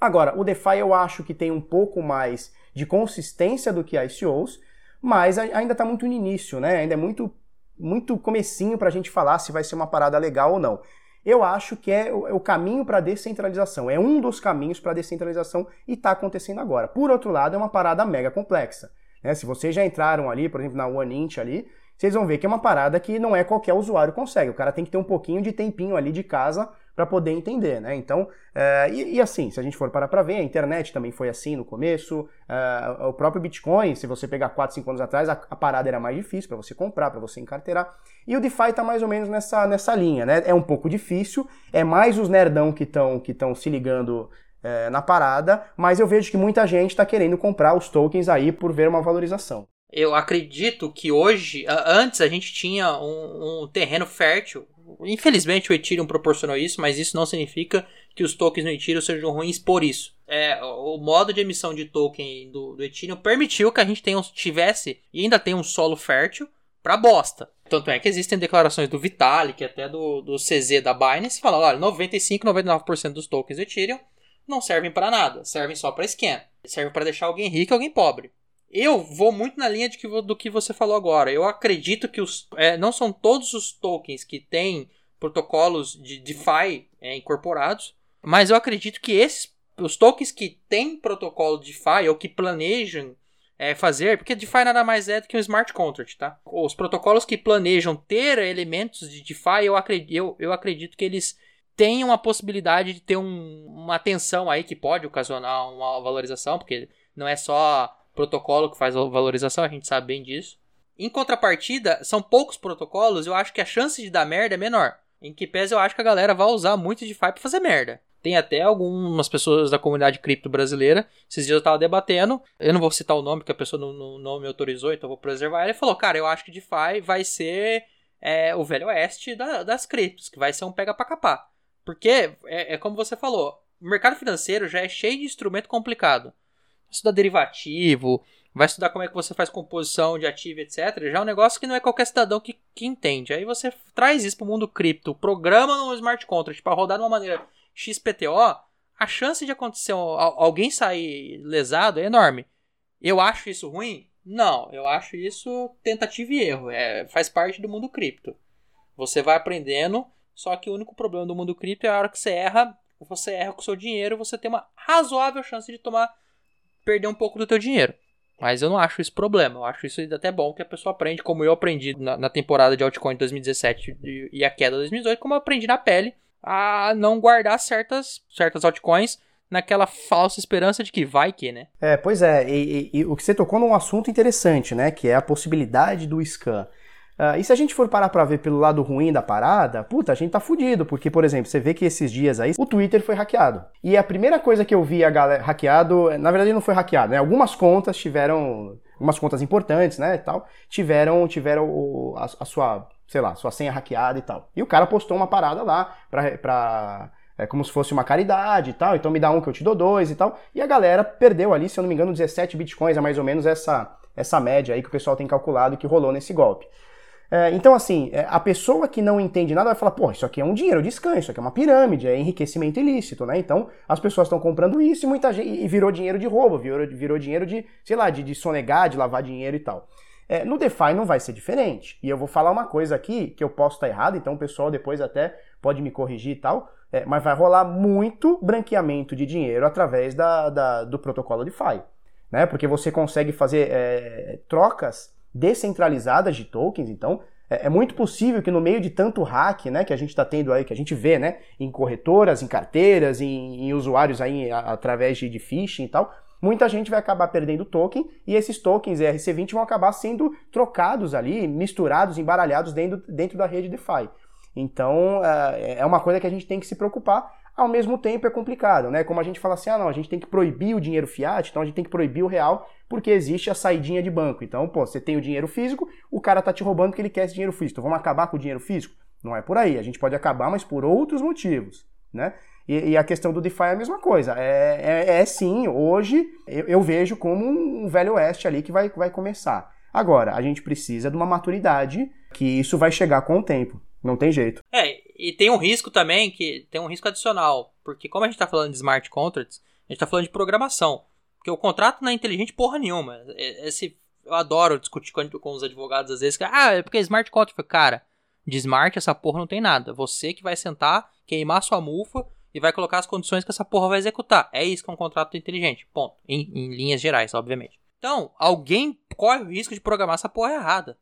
Speaker 4: Agora, o DeFi eu acho que tem um pouco mais de consistência do que ICOs, mas ainda está muito no início, né? Ainda é muito, muito comecinho para a gente falar se vai ser uma parada legal ou não. Eu acho que é o, é caminho para a descentralização, é um dos caminhos para a descentralização e está acontecendo agora. Por outro lado, é uma parada mega complexa. Né? Se vocês já entraram ali, por exemplo, na OneInt ali, vocês vão ver que é uma parada que não é qualquer usuário consegue. O cara tem que ter um pouquinho de tempinho ali de casa para poder entender, né? Então, é, e, e, assim, se a gente for parar para ver, a internet também foi assim no começo, é, o próprio Bitcoin, se você pegar 4, 5 anos atrás, a, a parada era mais difícil para você comprar, para você encarteirar, e o DeFi tá mais ou menos nessa, nessa linha, né? É um pouco difícil, é mais os nerdão que estão que se ligando é, na parada, mas eu vejo que muita gente está querendo comprar os tokens aí por ver uma valorização.
Speaker 2: Eu acredito que hoje, antes a gente tinha um, um terreno fértil Infelizmente o Ethereum proporcionou isso, mas isso não significa que os tokens no Ethereum sejam ruins por isso. É, o modo de emissão de token do, do Ethereum permitiu que a gente tenha, tivesse e ainda tem um solo fértil para bosta. Tanto é que existem declarações do Vitalik, até do, do CZ da Binance, falando: olha, 95, 99% dos tokens do Ethereum não servem para nada, servem só para scan. Servem para deixar alguém rico e alguém pobre. Eu vou muito na linha de que, do que você falou agora. Eu acredito que os, é, não são todos os tokens que têm protocolos de DeFi é, incorporados, mas eu acredito que esses, os tokens que têm protocolo DeFi ou que planejam é, fazer, porque DeFi nada mais é do que um smart contract, tá? Os protocolos que planejam ter elementos de DeFi, eu acredito, eu, eu acredito que eles tenham a possibilidade de ter um, uma tensão aí que pode ocasionar uma valorização, porque não é só protocolo que faz a valorização, a gente sabe bem disso. Em contrapartida, são poucos protocolos, eu acho que a chance de dar merda é menor. Em que pese eu acho que a galera vai usar muito DeFi pra fazer merda. Tem até algumas pessoas da comunidade cripto brasileira. Esses dias eu tava debatendo. Eu não vou citar o nome, porque a pessoa não, não, não me autorizou, então eu vou preservar. Ele falou: Cara, eu acho que DeFi vai ser é, o velho oeste da, das criptos, que vai ser um pega pra capar. Porque, é, é como você falou, o mercado financeiro já é cheio de instrumento complicado estudar derivativo, vai estudar como é que você faz composição de ativo, etc. Já é um negócio que não é qualquer cidadão que, que entende. Aí você traz isso para o mundo cripto, programa no smart contract para rodar de uma maneira XPTO, a chance de acontecer alguém sair lesado é enorme. Eu acho isso ruim? Não, eu acho isso tentativa e erro. É, faz parte do mundo cripto. Você vai aprendendo, só que o único problema do mundo cripto é a hora que você erra, você erra com o seu dinheiro, você tem uma razoável chance de tomar perder um pouco do teu dinheiro. Mas eu não acho isso problema. Eu acho isso até bom que a pessoa aprende, como eu aprendi na, na temporada de altcoin de 2017 e, e a queda de 2018, como eu aprendi na pele a não guardar certas, certas altcoins naquela falsa esperança de que vai que, né?
Speaker 4: É, pois é. E, e, e o que você tocou num assunto interessante, né? Que é a possibilidade do scan. Uh, e se a gente for parar pra ver pelo lado ruim da parada, puta, a gente tá fudido, porque, por exemplo, você vê que esses dias aí o Twitter foi hackeado. E a primeira coisa que eu vi a galera hackeado, na verdade não foi hackeado, né? Algumas contas tiveram, algumas contas importantes, né, e tal, tiveram, tiveram o, a, a, sua, sei lá, sua senha hackeada e tal. E o cara postou uma parada lá pra, pra é como se fosse uma caridade e tal, então me dá um que eu te dou dois e tal. E a galera perdeu ali, se eu não me engano, 17 bitcoins, é mais ou menos essa, essa média aí que o pessoal tem calculado que rolou nesse golpe. É, então, assim, é, a pessoa que não entende nada vai falar, pô, isso aqui é um dinheiro de scan, isso aqui é uma pirâmide, é enriquecimento ilícito, né? Então, as pessoas estão comprando isso e muita gente e virou dinheiro de roubo, virou, virou dinheiro de, sei lá, de, de sonegar, de lavar dinheiro e tal. É, no DeFi não vai ser diferente. E eu vou falar uma coisa aqui que eu posso estar errado, então o pessoal depois até pode me corrigir e tal, é, mas vai rolar muito branqueamento de dinheiro através da, da do protocolo DeFi. Né? Porque você consegue fazer é, trocas descentralizadas de tokens, então é, é muito possível que no meio de tanto hack, né, que a gente está tendo aí, que a gente vê, né, em corretoras, em carteiras, em, em usuários aí a, através de, de phishing e tal, muita gente vai acabar perdendo token e esses tokens ERC20 vão acabar sendo trocados ali, misturados, embaralhados dentro, dentro da rede DeFi. Então é, é uma coisa que a gente tem que se preocupar ao mesmo tempo é complicado, né? Como a gente fala assim, ah não, a gente tem que proibir o dinheiro fiat, então a gente tem que proibir o real, porque existe a saidinha de banco. Então, pô, você tem o dinheiro físico, o cara tá te roubando porque ele quer esse dinheiro físico. Então vamos acabar com o dinheiro físico? Não é por aí, a gente pode acabar, mas por outros motivos, né? E, e a questão do DeFi é a mesma coisa. É, é, é sim, hoje eu, eu, vejo como um velho oeste ali que vai, vai começar. Agora, a gente precisa de uma maturidade que isso vai chegar com o tempo. Não tem jeito.
Speaker 2: É, e tem um risco também, que tem um risco adicional. Porque como a gente está falando de smart contracts, a gente está falando de programação. Porque o contrato não é inteligente porra nenhuma. Esse, eu adoro discutir com, com os advogados às vezes. Que, ah, é porque é smart contract. Cara, de smart essa porra não tem nada. Você que vai sentar, queimar sua mufa e vai colocar as condições que essa porra vai executar. É isso que é um contrato inteligente. Ponto. Em, em linhas gerais, obviamente. Então, alguém corre o risco de programar essa porra errada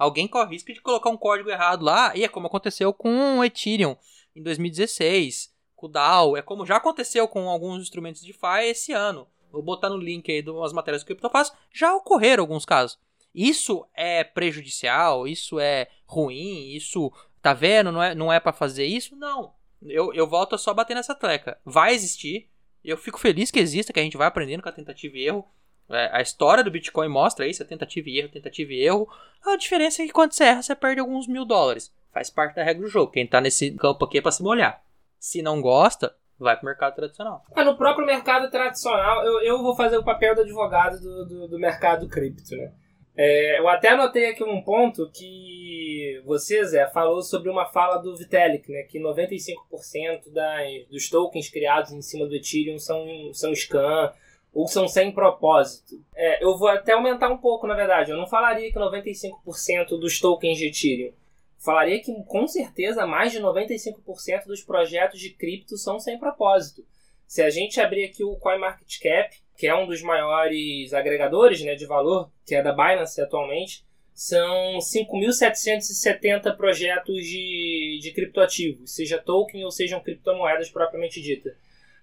Speaker 2: alguém corre risco de colocar um código errado lá, e é como aconteceu com o Ethereum. em 2016, com o DAO, é como já aconteceu com alguns instrumentos de DeFi esse ano. Vou botar no link aí das matérias eu faço, já ocorreram alguns casos. Isso é prejudicial, isso é ruim, isso tá vendo, não é, não é para fazer isso? Não. Eu, eu volto a só bater nessa tecla. Vai existir, eu fico feliz que exista, que a gente vai aprendendo com a tentativa e erro. É, a história do Bitcoin mostra isso, a tentativa e erro, tentativa e erro. A diferença é que quando você erra, você perde alguns mil dólares. Faz parte da regra do jogo. Quem tá nesse campo aqui é pra se molhar. Se não gosta, vai pro mercado tradicional.
Speaker 3: Ah, no próprio mercado tradicional, eu, eu vou fazer o papel do advogado do, do, do mercado cripto, né? É, eu até anotei aqui um ponto que você, Zé, falou sobre uma fala do Vitalik, né? Que 95% das, dos tokens criados em cima do Ethereum são, são scam ou são sem propósito. É, eu vou até aumentar um pouco, na verdade. Eu não falaria que 95% dos tokens de Ethereum. Falaria que com certeza mais de 95% dos projetos de cripto são sem propósito. Se a gente abrir aqui o CoinMarketCap, que é um dos maiores agregadores né, de valor, que é da Binance atualmente, são 5.770 projetos de, de criptoativos, seja token ou sejam criptomoedas propriamente dita.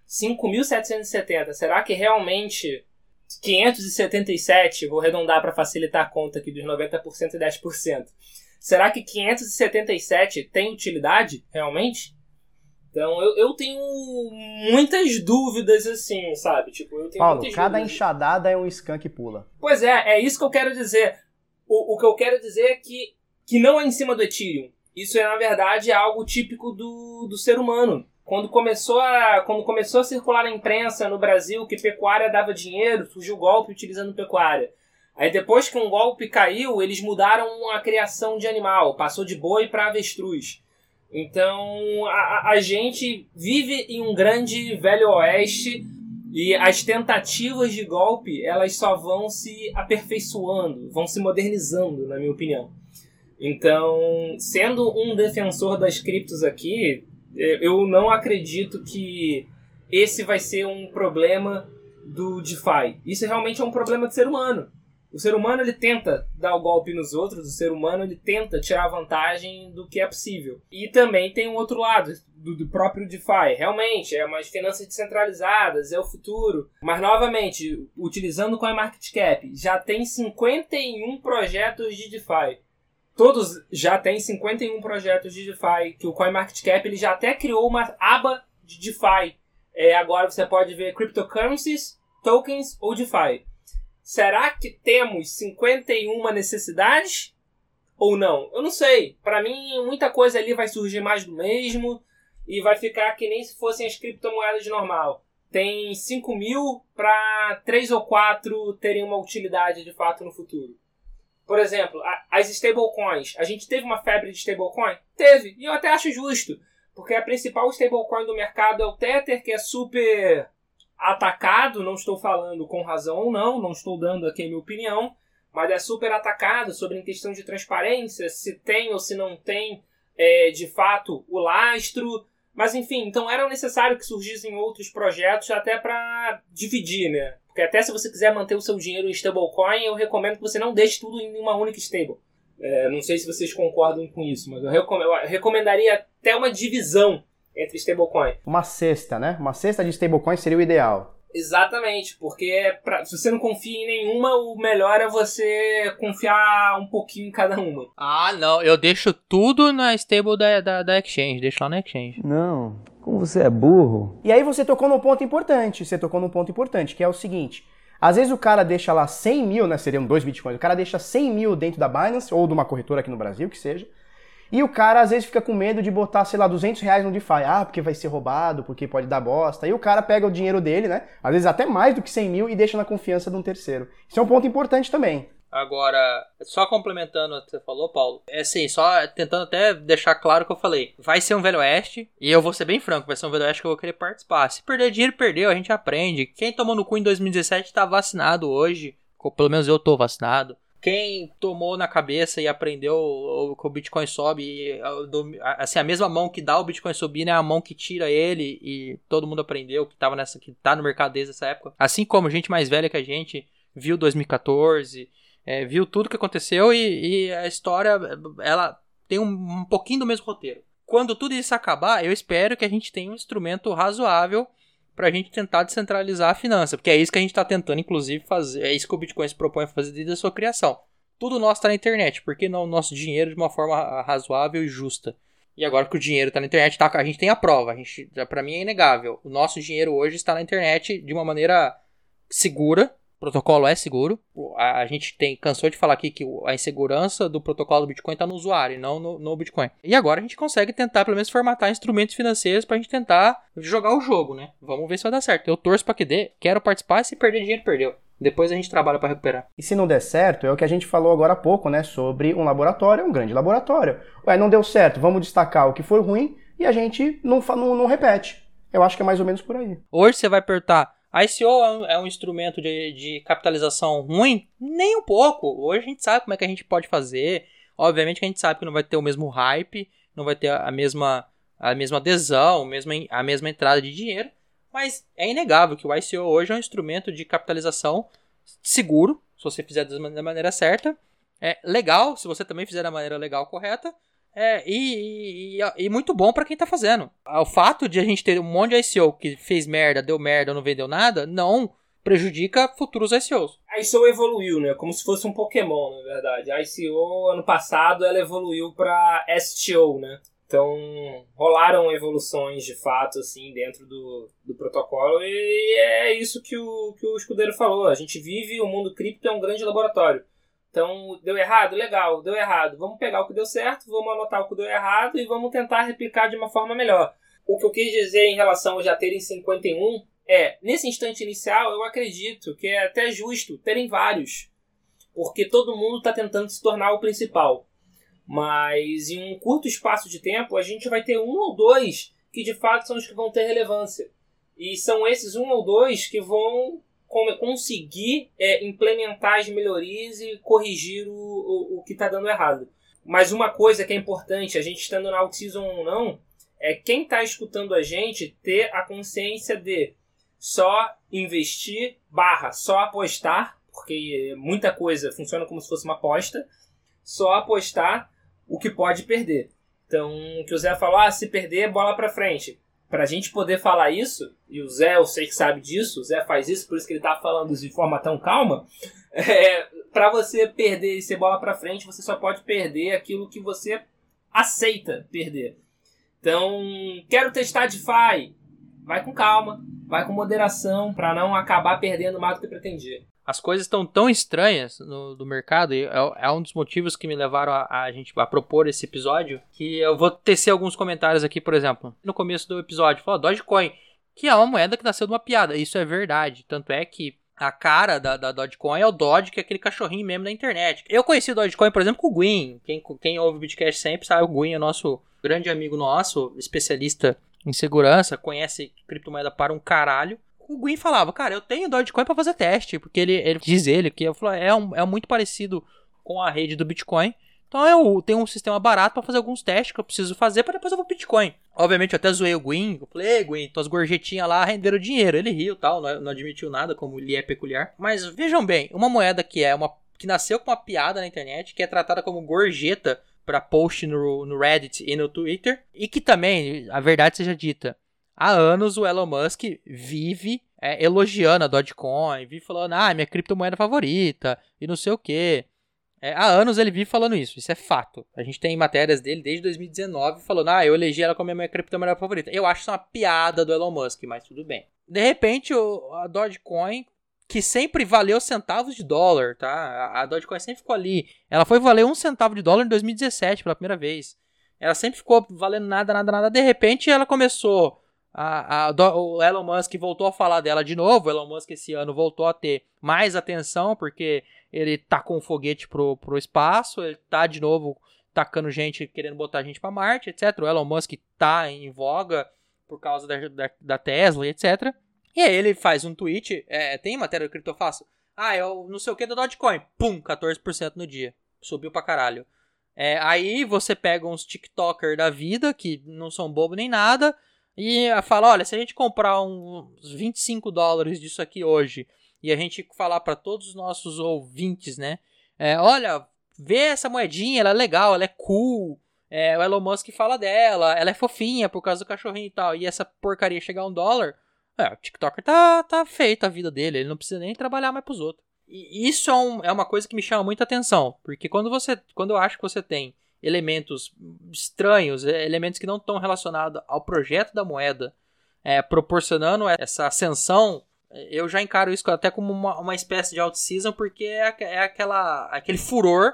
Speaker 3: 5.770, será que realmente 577, vou arredondar para facilitar a conta aqui dos 90% e 10%, será que 577 tem utilidade realmente? Então eu, eu tenho muitas dúvidas assim, sabe? Tipo, eu tenho
Speaker 4: Paulo, cada
Speaker 3: dúvidas.
Speaker 4: enxadada é um scan que pula.
Speaker 3: Pois é, é isso que eu quero dizer. O, o que eu quero dizer é que, que não é em cima do Ethereum. Isso é, na verdade, algo típico do, do ser humano. Quando começou, a, quando começou a circular na imprensa no Brasil que pecuária dava dinheiro, surgiu o golpe utilizando pecuária. Aí depois que um golpe caiu, eles mudaram a criação de animal. Passou de boi para avestruz. Então a, a gente vive em um grande velho oeste e as tentativas de golpe elas só vão se aperfeiçoando, vão se modernizando, na minha opinião. Então, sendo um defensor das criptos aqui, eu não acredito que esse vai ser um problema do DeFi. Isso realmente é um problema do ser humano. O ser humano ele tenta dar o golpe nos outros, o ser humano ele tenta tirar vantagem do que é possível. E também tem um outro lado do, do próprio DeFi. Realmente, é umas finanças descentralizadas, é o futuro. Mas novamente, utilizando o CoinMarketCap, já tem 51 projetos de DeFi. Todos já têm 51 projetos de DeFi, que o CoinMarketCap ele já até criou uma aba de DeFi. É, agora você pode ver cryptocurrencies, tokens ou DeFi. Será que temos 51 necessidades? Ou não? Eu não sei. Para mim, muita coisa ali vai surgir mais do mesmo e vai ficar que nem se fossem as criptomoedas normal. Tem 5 mil para 3 ou 4 terem uma utilidade de fato no futuro. Por exemplo, as stablecoins. A gente teve uma febre de stablecoin? Teve. E eu até acho justo. Porque a principal stablecoin do mercado é o Tether, que é super atacado, não estou falando com razão ou não, não estou dando aqui a minha opinião, mas é super atacado sobre em questão de transparência, se tem ou se não tem é, de fato o lastro. Mas enfim, então era necessário que surgissem outros projetos até para dividir, né? Porque até se você quiser manter o seu dinheiro em stablecoin, eu recomendo que você não deixe tudo em uma única stable. É, não sei se vocês concordam com isso, mas eu, recom eu recomendaria até uma divisão entre stablecoin.
Speaker 4: Uma cesta, né? Uma cesta de stablecoin seria o ideal.
Speaker 3: Exatamente, porque pra, se você não confia em nenhuma, o melhor é você confiar um pouquinho em cada uma.
Speaker 2: Ah, não, eu deixo tudo na stable da, da, da Exchange, deixo lá na Exchange.
Speaker 6: Não, como você é burro.
Speaker 4: E aí você tocou num ponto importante, você tocou num ponto importante, que é o seguinte. Às vezes o cara deixa lá 100 mil, né? Seriam dois bitcoins. O cara deixa 100 mil dentro da Binance ou de uma corretora aqui no Brasil, que seja. E o cara às vezes fica com medo de botar, sei lá, 200 reais no DeFi. Ah, porque vai ser roubado, porque pode dar bosta. E o cara pega o dinheiro dele, né? Às vezes até mais do que 100 mil e deixa na confiança de um terceiro. Isso é um ponto importante também.
Speaker 2: Agora, só complementando o que você falou, Paulo, é assim, só tentando até deixar claro o que eu falei. Vai ser um Velho Oeste, e eu vou ser bem franco, vai ser um Velho Oeste que eu vou querer participar. Se perder dinheiro, perdeu, a gente aprende. Quem tomou no cu em 2017 tá vacinado hoje. Pelo menos eu tô vacinado quem tomou na cabeça e aprendeu que o Bitcoin sobe, assim, a mesma mão que dá o Bitcoin subir, né, a mão que tira ele e todo mundo aprendeu que tava nessa que tá no mercado desde essa época. Assim como gente mais velha que a gente viu 2014, é, viu tudo que aconteceu e, e, a história ela tem um, um pouquinho do mesmo roteiro. quando tudo isso acabar, eu espero que a gente tenha um instrumento razoável para a gente tentar descentralizar a finança, porque é isso que a gente está tentando, inclusive, fazer. É isso que o Bitcoin se propõe a fazer desde a sua criação. Tudo nosso está na internet, por que não o nosso dinheiro de uma forma razoável e justa? E agora que o dinheiro está na internet, tá, a gente tem a prova. A gente, para mim é inegável. O nosso dinheiro hoje está na internet de uma maneira segura, o protocolo é seguro. A, a, gente tem cansou de falar aqui que a insegurança do protocolo do Bitcoin está no usuário e não no, no, Bitcoin. E agora a gente consegue tentar, pelo menos, formatar instrumentos financeiros para a gente tentar jogar o jogo, né? Vamos ver se vai dar certo. Eu torço para que dê, quero participar. Se perder dinheiro, perdeu. Depois a gente trabalha para recuperar.
Speaker 4: E se não der certo, é o que a gente falou agora há pouco, né? Sobre um laboratório, um grande laboratório. Ué, não deu certo, vamos destacar o que foi ruim e a gente não, não, não repete. Eu acho que é mais ou menos por aí.
Speaker 2: Hoje você vai apertar a ICO é um, é um instrumento de, de, capitalização ruim? Nem um pouco. Hoje a gente sabe como é que a gente pode fazer. Obviamente que a gente sabe que não vai ter o mesmo hype, não vai ter a mesma, a mesma adesão, a mesma, a mesma entrada de dinheiro. Mas é inegável que o ICO hoje é um instrumento de capitalização seguro, se você fizer da maneira certa. É legal, se você também fizer da maneira legal correta. É, e, e, e, muito bom para quem tá fazendo. O fato de a gente ter um monte de ICO que fez merda, deu merda, não vendeu nada, não prejudica futuros ICOs.
Speaker 3: A ICO evoluiu, né? Como se fosse um Pokémon, na verdade. A ICO, ano passado, ela evoluiu para STO, né? Então, rolaram evoluções de fato, assim, dentro do, do protocolo, e é isso que o, que o escudeiro falou. A gente vive, o mundo cripto é um grande laboratório. Então, deu errado? Legal, deu errado. Vamos pegar o que deu certo, vamos anotar o que deu errado e vamos tentar replicar de uma forma melhor. O que eu quis dizer em relação a já terem 51 é, nesse instante inicial, eu acredito que é até justo terem vários, porque todo mundo está tentando se tornar o principal. Mas em um curto espaço de tempo, a gente vai ter um ou dois que de fato são os que vão ter relevância. E são esses um ou dois que vão conseguir é, implementar as melhorias e corrigir o, o, o que está dando errado. Mas uma coisa que é importante, a gente estando na Out-Season ou não, é quem está escutando a gente ter a consciência de só investir barra só apostar, porque muita coisa funciona como se fosse uma aposta, só apostar o que pode perder. Então, o que o Zé falou, ah, se perder, bola para frente para a gente poder falar isso, e o Zé eu sei que sabe disso, o Zé faz isso, por isso que ele tá falando de forma tão calma, é, para você perder e ser bola para frente, você só pode perder aquilo que você aceita perder. Então, quero testar DeFi, vai com calma, vai com moderação, para não acabar perdendo mais do que pretendia
Speaker 2: as coisas estão tão estranhas no, mercado, e é, é, um dos motivos que me levaram a, a, gente a propor esse episódio, que eu vou tecer alguns comentários aqui, por exemplo. No começo do episódio, falou Dogecoin, que é uma moeda que nasceu de uma piada. Isso é verdade. Tanto é que a cara da, da Dogecoin é o Doge, que é aquele cachorrinho mesmo da internet. Eu conheci o Dogecoin, por exemplo, com o Gwyn. Quem, quem ouve o Bitcast sempre sabe, o Gwyn é nosso grande amigo nosso, especialista em segurança, conhece criptomoeda para um caralho o Gwyn falava, cara, eu tenho Dogecoin para fazer teste, porque ele, ele diz ele que é, um, é muito parecido com a rede do Bitcoin. Então eu tenho um sistema barato para fazer alguns testes que eu preciso fazer para depois eu vou Bitcoin. Obviamente eu até zoei o Gwyn, eu falei, Gwyn, tuas gorjetinhas lá renderam dinheiro. Ele riu tal, não, não admitiu nada, como ele é peculiar. Mas vejam bem, uma moeda que é uma que nasceu com uma piada na internet, que é tratada como gorjeta para post no, no Reddit e no Twitter, e que também, a verdade seja dita, há anos o Elon Musk vive é, elogiando a Dogecoin, vive falando, ah, minha criptomoeda favorita, e não sei o que. É, há anos ele vive falando isso, isso é fato. A gente tem matérias dele desde 2019 falando, ah, eu elegi ela como a minha criptomoeda favorita. Eu acho isso uma piada do Elon Musk, mas tudo bem. De repente, o, a Dogecoin, que sempre valeu centavos de dólar, tá? A, a Dogecoin sempre ficou ali. Ela foi valer um centavo de dólar em 2017 pela primeira vez. Ela sempre ficou valendo nada, nada, nada. De repente, ela começou a, a, o Elon Musk voltou a falar dela de novo. O Elon Musk esse ano voltou a ter mais atenção porque ele tá com um foguete pro, pro espaço, ele tá de novo tacando gente, querendo botar gente para Marte, etc. O Elon Musk tá em voga por causa da, da, da Tesla, etc. E aí ele faz um tweet, é, tem matéria do Criptofácil? Ah, eu não sei o que do Dogecoin. Pum, 14% no dia. Subiu pra caralho. É, aí você pega uns TikToker da vida, que não são bobo nem nada, e fala, olha, se a gente comprar uns 25 dólares disso aqui hoje e a gente falar para todos os nossos ouvintes, né? É, olha, vê essa moedinha, ela é legal, ela é cool, é, o Elon Musk fala dela, ela é fofinha por causa do cachorrinho e tal, e essa porcaria chegar a um dólar, é, o TikToker tá, tá feito a vida dele, ele não precisa nem trabalhar mais pros outros. E isso é, um, é uma coisa que me chama muita atenção, porque quando você, quando eu acho que você tem elementos estranhos, é, elementos que não estão relacionados ao projeto da moeda, é, proporcionando essa ascensão, eu já encaro isso até como uma, uma espécie de out-season, porque é, é aquela, aquele furor,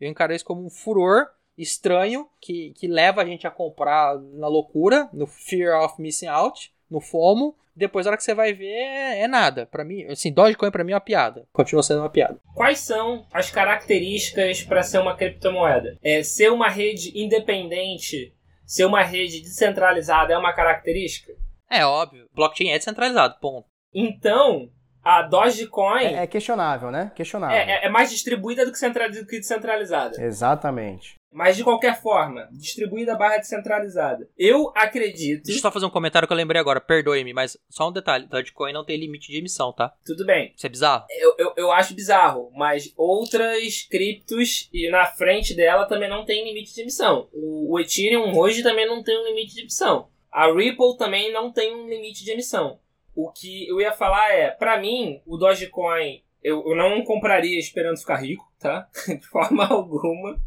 Speaker 2: eu encaro isso como um furor estranho que, que leva a gente a comprar na loucura, no fear of missing out, no FOMO, depois, na hora que você vai ver, é, é nada. Para mim, assim, Dogecoin para mim é uma piada. Continua sendo uma piada.
Speaker 3: Quais são as características para ser uma criptomoeda? É ser uma rede independente, ser uma rede descentralizada é uma característica?
Speaker 2: É óbvio. Blockchain é descentralizado, ponto.
Speaker 3: Então, a Dogecoin.
Speaker 4: É, é questionável, né? Questionável.
Speaker 3: É, é, mais distribuída do que, do que descentralizada.
Speaker 4: Exatamente.
Speaker 3: Mas de qualquer forma, distribuída barra descentralizada. Eu acredito.
Speaker 2: Deixa eu só fazer um comentário que eu lembrei agora, perdoe-me, mas só um detalhe: Dogecoin não tem limite de emissão, tá?
Speaker 3: Tudo bem.
Speaker 2: Isso é bizarro?
Speaker 3: Eu, eu, eu acho bizarro, mas outras criptos e na frente dela também não tem limite de emissão. O, o Ethereum hoje também não tem um limite de emissão. A Ripple também não tem um limite de emissão. O que eu ia falar é, para mim, o Dogecoin eu, eu não compraria esperando ficar rico, tá? De forma alguma.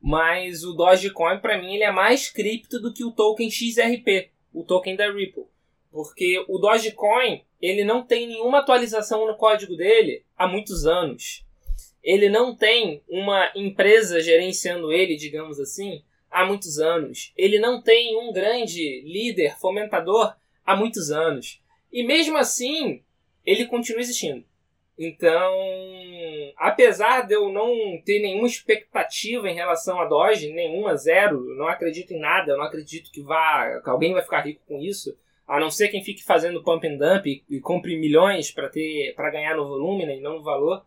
Speaker 3: Mas o Dogecoin, para mim, ele é mais cripto do que o token XRP, o token da Ripple. Porque o Dogecoin, ele não tem nenhuma atualização no código dele há muitos anos. Ele não tem uma empresa gerenciando ele, digamos assim, há muitos anos. Ele não tem um grande líder, fomentador há muitos anos. E mesmo assim, ele continua existindo. Então, apesar de eu não ter nenhuma expectativa em relação a Doge, nenhuma, zero, não acredito em nada, não acredito que vá, que alguém vai ficar rico com isso, a não ser quem fique fazendo pump and dump e, e compre milhões para ter para ganhar no volume né, e não no valor.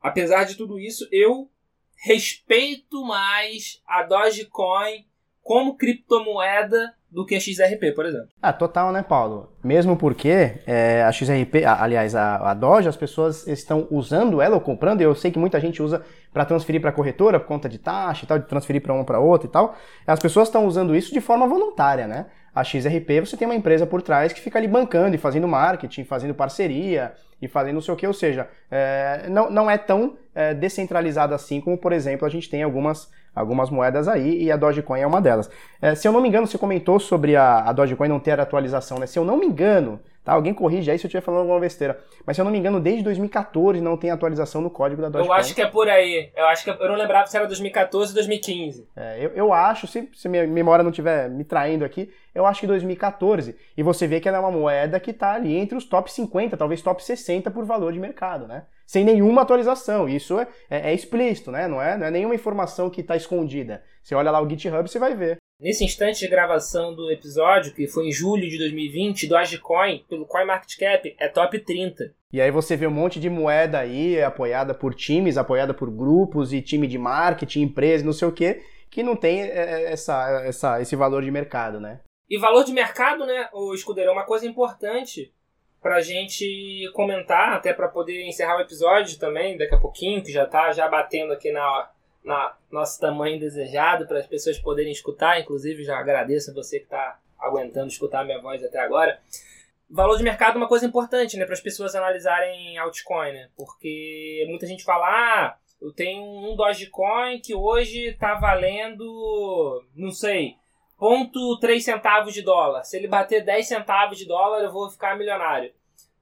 Speaker 3: Apesar de tudo isso, eu respeito mais a Dogecoin como criptomoeda do que a XRP, por exemplo.
Speaker 4: Ah, total, né, Paulo? Mesmo porque é, a XRP, a, aliás, a, a Doge, as pessoas estão usando ela ou comprando, e eu sei que muita gente usa para transferir para a corretora por conta de taxa e tal, de transferir para uma para outra e tal. As pessoas estão usando isso de forma voluntária, né? A XRP, você tem uma empresa por trás que fica ali bancando e fazendo marketing, fazendo parceria e fazendo não sei o que, ou seja, é, não, não é tão é, descentralizado assim como, por exemplo, a gente tem algumas algumas moedas aí e a Dogecoin é uma delas. É, se eu não me engano, você comentou sobre a, a Dogecoin não ter atualização, né? Se eu não me engano, tá? Alguém corrige aí se eu estiver falando alguma besteira. Mas se eu não me engano, desde 2014 não tem atualização no código da Dogecoin.
Speaker 3: Eu acho que é por aí. Eu acho que eu não lembrava se era 2014 ou 2015.
Speaker 4: É, eu, eu acho, se, se minha memória não estiver me traindo aqui, eu acho que 2014. E você vê que ela é uma moeda que está ali entre os top 50, talvez top 60 por valor de mercado, né? sem nenhuma atualização. Isso é, é, é explícito, né? Não é, não é nenhuma informação que está escondida. Você olha lá o GitHub, você vai ver.
Speaker 3: Nesse instante de gravação do episódio, que foi em julho de 2020, Dogecoin, pelo CoinMarketCap, é top 30.
Speaker 4: E aí você vê um monte de moeda aí, apoiada por times, apoiada por grupos e time de marketing, empresa, não sei o quê, que não tem é, é, essa, essa, esse valor de mercado, né?
Speaker 3: E valor de mercado, né, o Escudeiro, é uma coisa importante pra gente comentar, até para poder encerrar o episódio também, daqui a pouquinho, que já tá já batendo aqui na, na nosso tamanho desejado, para as pessoas poderem escutar. Inclusive, já agradeço a você que está aguentando escutar minha voz até agora. Valor de mercado é uma coisa importante, né, para as pessoas analisarem altcoin, né? Porque muita gente fala, ah, eu tenho um Dogecoin que hoje está valendo, não sei, ponto 3 centavos de dólar. Se ele bater 10 centavos de dólar, eu vou ficar milionário.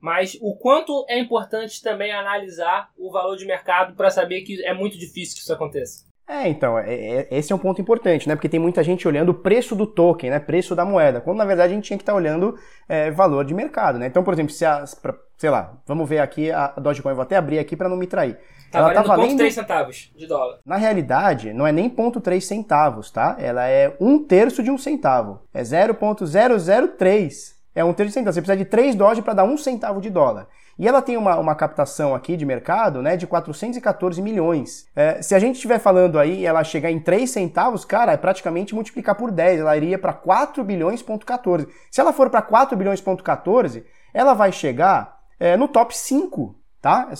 Speaker 3: Mas o quanto é importante também analisar o valor de mercado para saber que é muito difícil que isso aconteça.
Speaker 4: É, então, é, é, esse é um ponto importante, né? Porque tem muita gente olhando o preço do token, né? Preço da moeda, quando na verdade a gente tinha que estar tá olhando é, valor de mercado, né? Então, por exemplo, se a, pra, sei lá, vamos ver aqui a Dogecoin, vou até abrir aqui para não me trair.
Speaker 3: Tá ela valendo tá valendo 3 centavos de dólar.
Speaker 4: Na realidade, não é nem ponto 3 centavos, tá? Ela é um terço de um centavo. É 0.003. É um terço de centavo. Você precisa de 3 Doge para dar um centavo de dólar. E ela tem uma, uma captação aqui de mercado né, de 414 milhões. É, se a gente estiver falando aí ela chegar em 3 centavos, cara, é praticamente multiplicar por 10. Ela iria para 4 bilhões ponto 14. Se ela for para 4 bilhões ponto 14, ela vai chegar é, no top 5 Tá? É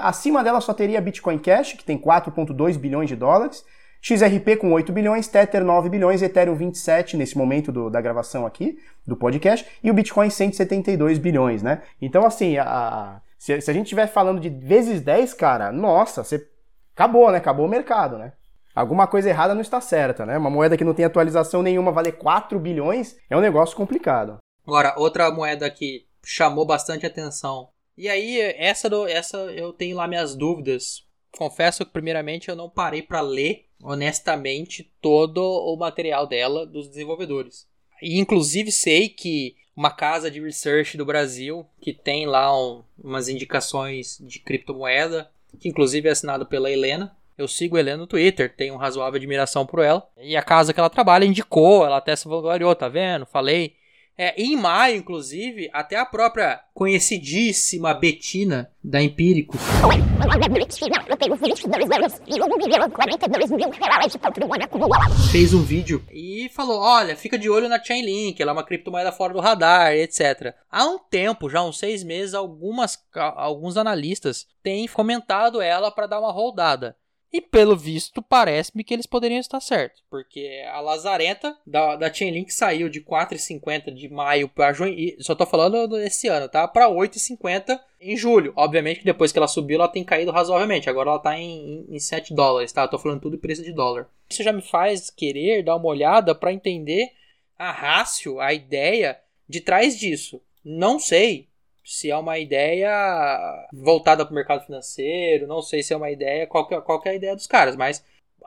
Speaker 4: acima dela só teria Bitcoin Cash, que tem 4,2 bilhões de dólares, XRP com 8 bilhões, Tether 9 bilhões, Ethereum 27 nesse momento do, da gravação aqui, do podcast, e o Bitcoin 172 bilhões, né? Então, assim, a, a, se, se, a gente estiver falando de vezes 10, cara, nossa, você acabou, né? Acabou o mercado, né? Alguma coisa errada não está certa, né? Uma moeda que não tem atualização nenhuma valer 4 bilhões é um negócio complicado.
Speaker 2: Agora, outra moeda que chamou bastante atenção. E aí, essa, essa eu tenho lá minhas dúvidas. Confesso que, primeiramente, eu não parei para ler honestamente todo o material dela dos desenvolvedores. E inclusive sei que uma casa de research do Brasil que tem lá um, umas indicações de criptomoeda, que inclusive é assinado pela Helena. Eu sigo a Helena no Twitter, tenho razoável admiração por ela. E a casa que ela trabalha indicou, ela até se vangloriou, tá vendo? Falei. É, em maio, inclusive, até a própria conhecidíssima Betina da Empíricos fez um vídeo e falou: olha, fica de olho na Chainlink, ela é uma criptomoeda fora do radar, etc. Há um tempo, já uns seis meses, algumas, alguns analistas têm comentado ela para dar uma rodada. E pelo visto, parece-me que eles poderiam estar certos. Porque a Lazarenta da, da Chainlink saiu de 4,50 de maio para junho. Só tô falando desse ano, tá? Para 8,50 em julho. Obviamente que depois que ela subiu, ela tem caído razoavelmente. Agora ela tá em, em, em 7 dólares, tá? Eu tô falando tudo em preço de dólar. Isso já me faz querer dar uma olhada para entender a rácio, a ideia de trás disso. Não sei se é uma ideia voltada para o mercado financeiro, não sei se é uma ideia, qual que, é, qual que é a ideia dos caras, mas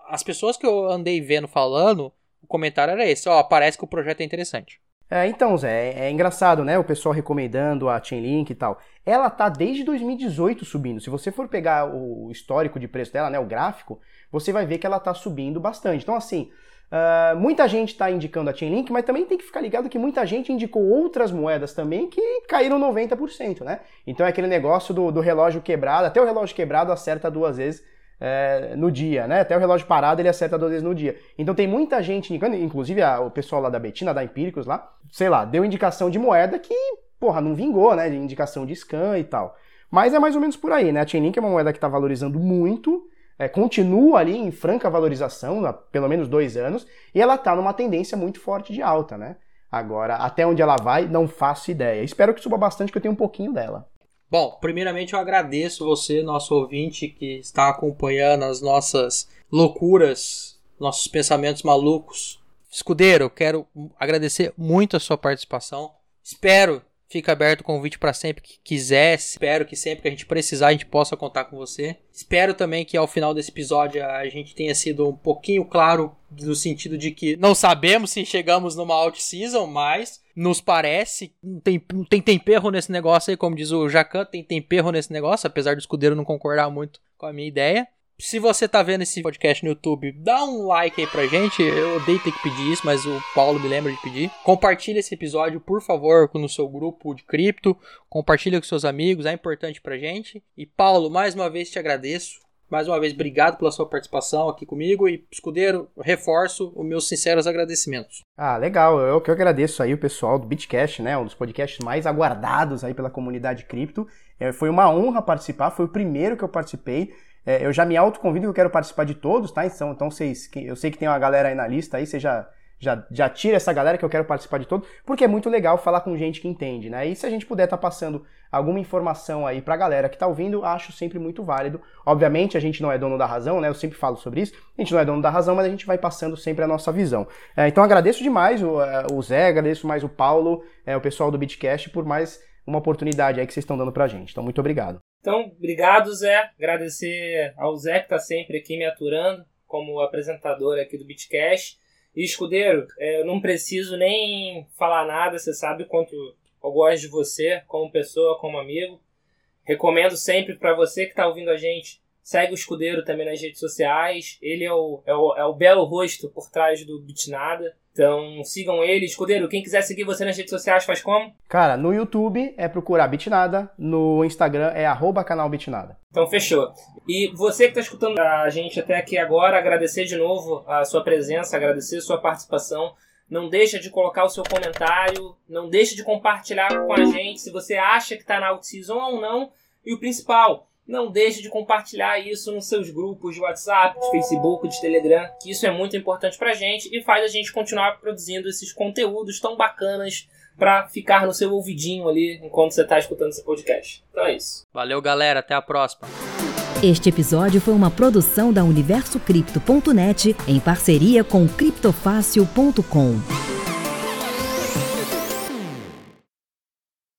Speaker 2: as pessoas que eu andei vendo falando, o comentário era esse, ó, parece que o projeto é interessante.
Speaker 4: É, então, Zé, é, é engraçado, né? O pessoal recomendando a Chainlink e tal. Ela tá desde 2018 subindo. Se você for pegar o histórico de preço dela, né, o gráfico, você vai ver que ela tá subindo bastante. Então, assim, Uh, muita gente está indicando a Chainlink, mas também tem que ficar ligado que muita gente indicou outras moedas também que caíram 90%, né? Então é aquele negócio do, do relógio quebrado, até o relógio quebrado acerta duas vezes é, no dia, né? Até o relógio parado ele acerta duas vezes no dia. Então tem muita gente inclusive a, o pessoal lá da Betina, da Empíricos lá, sei lá, deu indicação de moeda que, porra, não vingou, né? Indicação de scan e tal. Mas é mais ou menos por aí, né? A Chainlink é uma moeda que está valorizando muito, é, continua ali em franca valorização há pelo menos dois anos e ela está numa tendência muito forte de alta, né? Agora, até onde ela vai, não faço ideia. Espero que suba bastante, que eu tenha um pouquinho dela.
Speaker 2: Bom, primeiramente eu agradeço você, nosso ouvinte, que está acompanhando as nossas loucuras, nossos pensamentos malucos. Escudeiro, quero agradecer muito a sua participação. Espero Fica aberto o convite para sempre que quiser. Espero que sempre que a gente precisar a gente possa contar com você. Espero também que ao final desse episódio a gente tenha sido um pouquinho claro no sentido de que não sabemos se chegamos numa out-season, mas nos parece, tem, tem tempero nesse negócio aí, como diz o Jacan, tem tempero nesse negócio, apesar do escudeiro não concordar muito com a minha ideia. Se você tá vendo esse podcast no YouTube, dá um like aí pra gente. Eu odeio ter que pedir isso, mas o Paulo me lembra de pedir. Compartilhe esse episódio, por favor, no seu grupo de cripto. Compartilha com seus amigos, é importante pra gente. E Paulo, mais uma vez te agradeço. Mais uma vez, obrigado pela sua participação aqui comigo e, escudeiro, reforço os meus sinceros agradecimentos.
Speaker 4: Ah, legal. Eu que agradeço aí o pessoal do Bitcast, né? Um dos podcasts mais aguardados aí pela comunidade cripto. É, foi uma honra participar, foi o primeiro que eu participei. É, eu já me autoconvido que eu quero participar de todos, tá? Então, então vocês, eu sei que tem uma galera aí na lista aí, você já, já, tira essa galera que eu quero participar de todos, porque é muito legal falar com gente que entende, né? E se a gente puder estar tá passando alguma informação aí pra galera que tá ouvindo, acho sempre muito válido. Obviamente, a gente não é dono da razão, né? Eu sempre falo sobre isso. A gente não é dono da razão, mas a gente vai passando sempre a nossa visão. É, então, agradeço demais o, é, o, Zé, agradeço mais o Paulo, é, o pessoal do Bitcast por mais uma oportunidade aí que vocês estão dando pra gente. Então, muito obrigado.
Speaker 3: Então, obrigado, Zé. Agradecer ao Zé que está sempre aqui me aturando como apresentador aqui do Bitcast. E, Escudeiro, é, eu não preciso nem falar nada, você sabe quanto eu gosto de você como pessoa, como amigo. Recomendo sempre para você que está ouvindo a gente, segue o Escudeiro também nas redes sociais. Ele é o, é o, é o belo rosto por trás do Bitnada. Então sigam ele. Escudeiro, quem quiser seguir você nas redes sociais faz como?
Speaker 4: Cara, no YouTube é procurar Bitnada, no Instagram é arroba canal Bitnada.
Speaker 3: Então fechou. E você que está escutando a gente até aqui agora, agradecer de novo a sua presença, agradecer a sua participação. Não deixa de colocar o seu comentário, não deixa de compartilhar com a gente se você acha que está na out-season ou não. E o principal, não deixe de compartilhar isso nos seus grupos de WhatsApp, de Facebook, de Telegram, que isso é muito importante pra gente e faz a gente continuar produzindo esses conteúdos tão bacanas para ficar no seu ouvidinho ali enquanto você está escutando esse podcast. Então é isso.
Speaker 2: Valeu, galera. Até a próxima.
Speaker 1: Este episódio foi uma produção da UniversoCripto.net em parceria com criptofácil.com.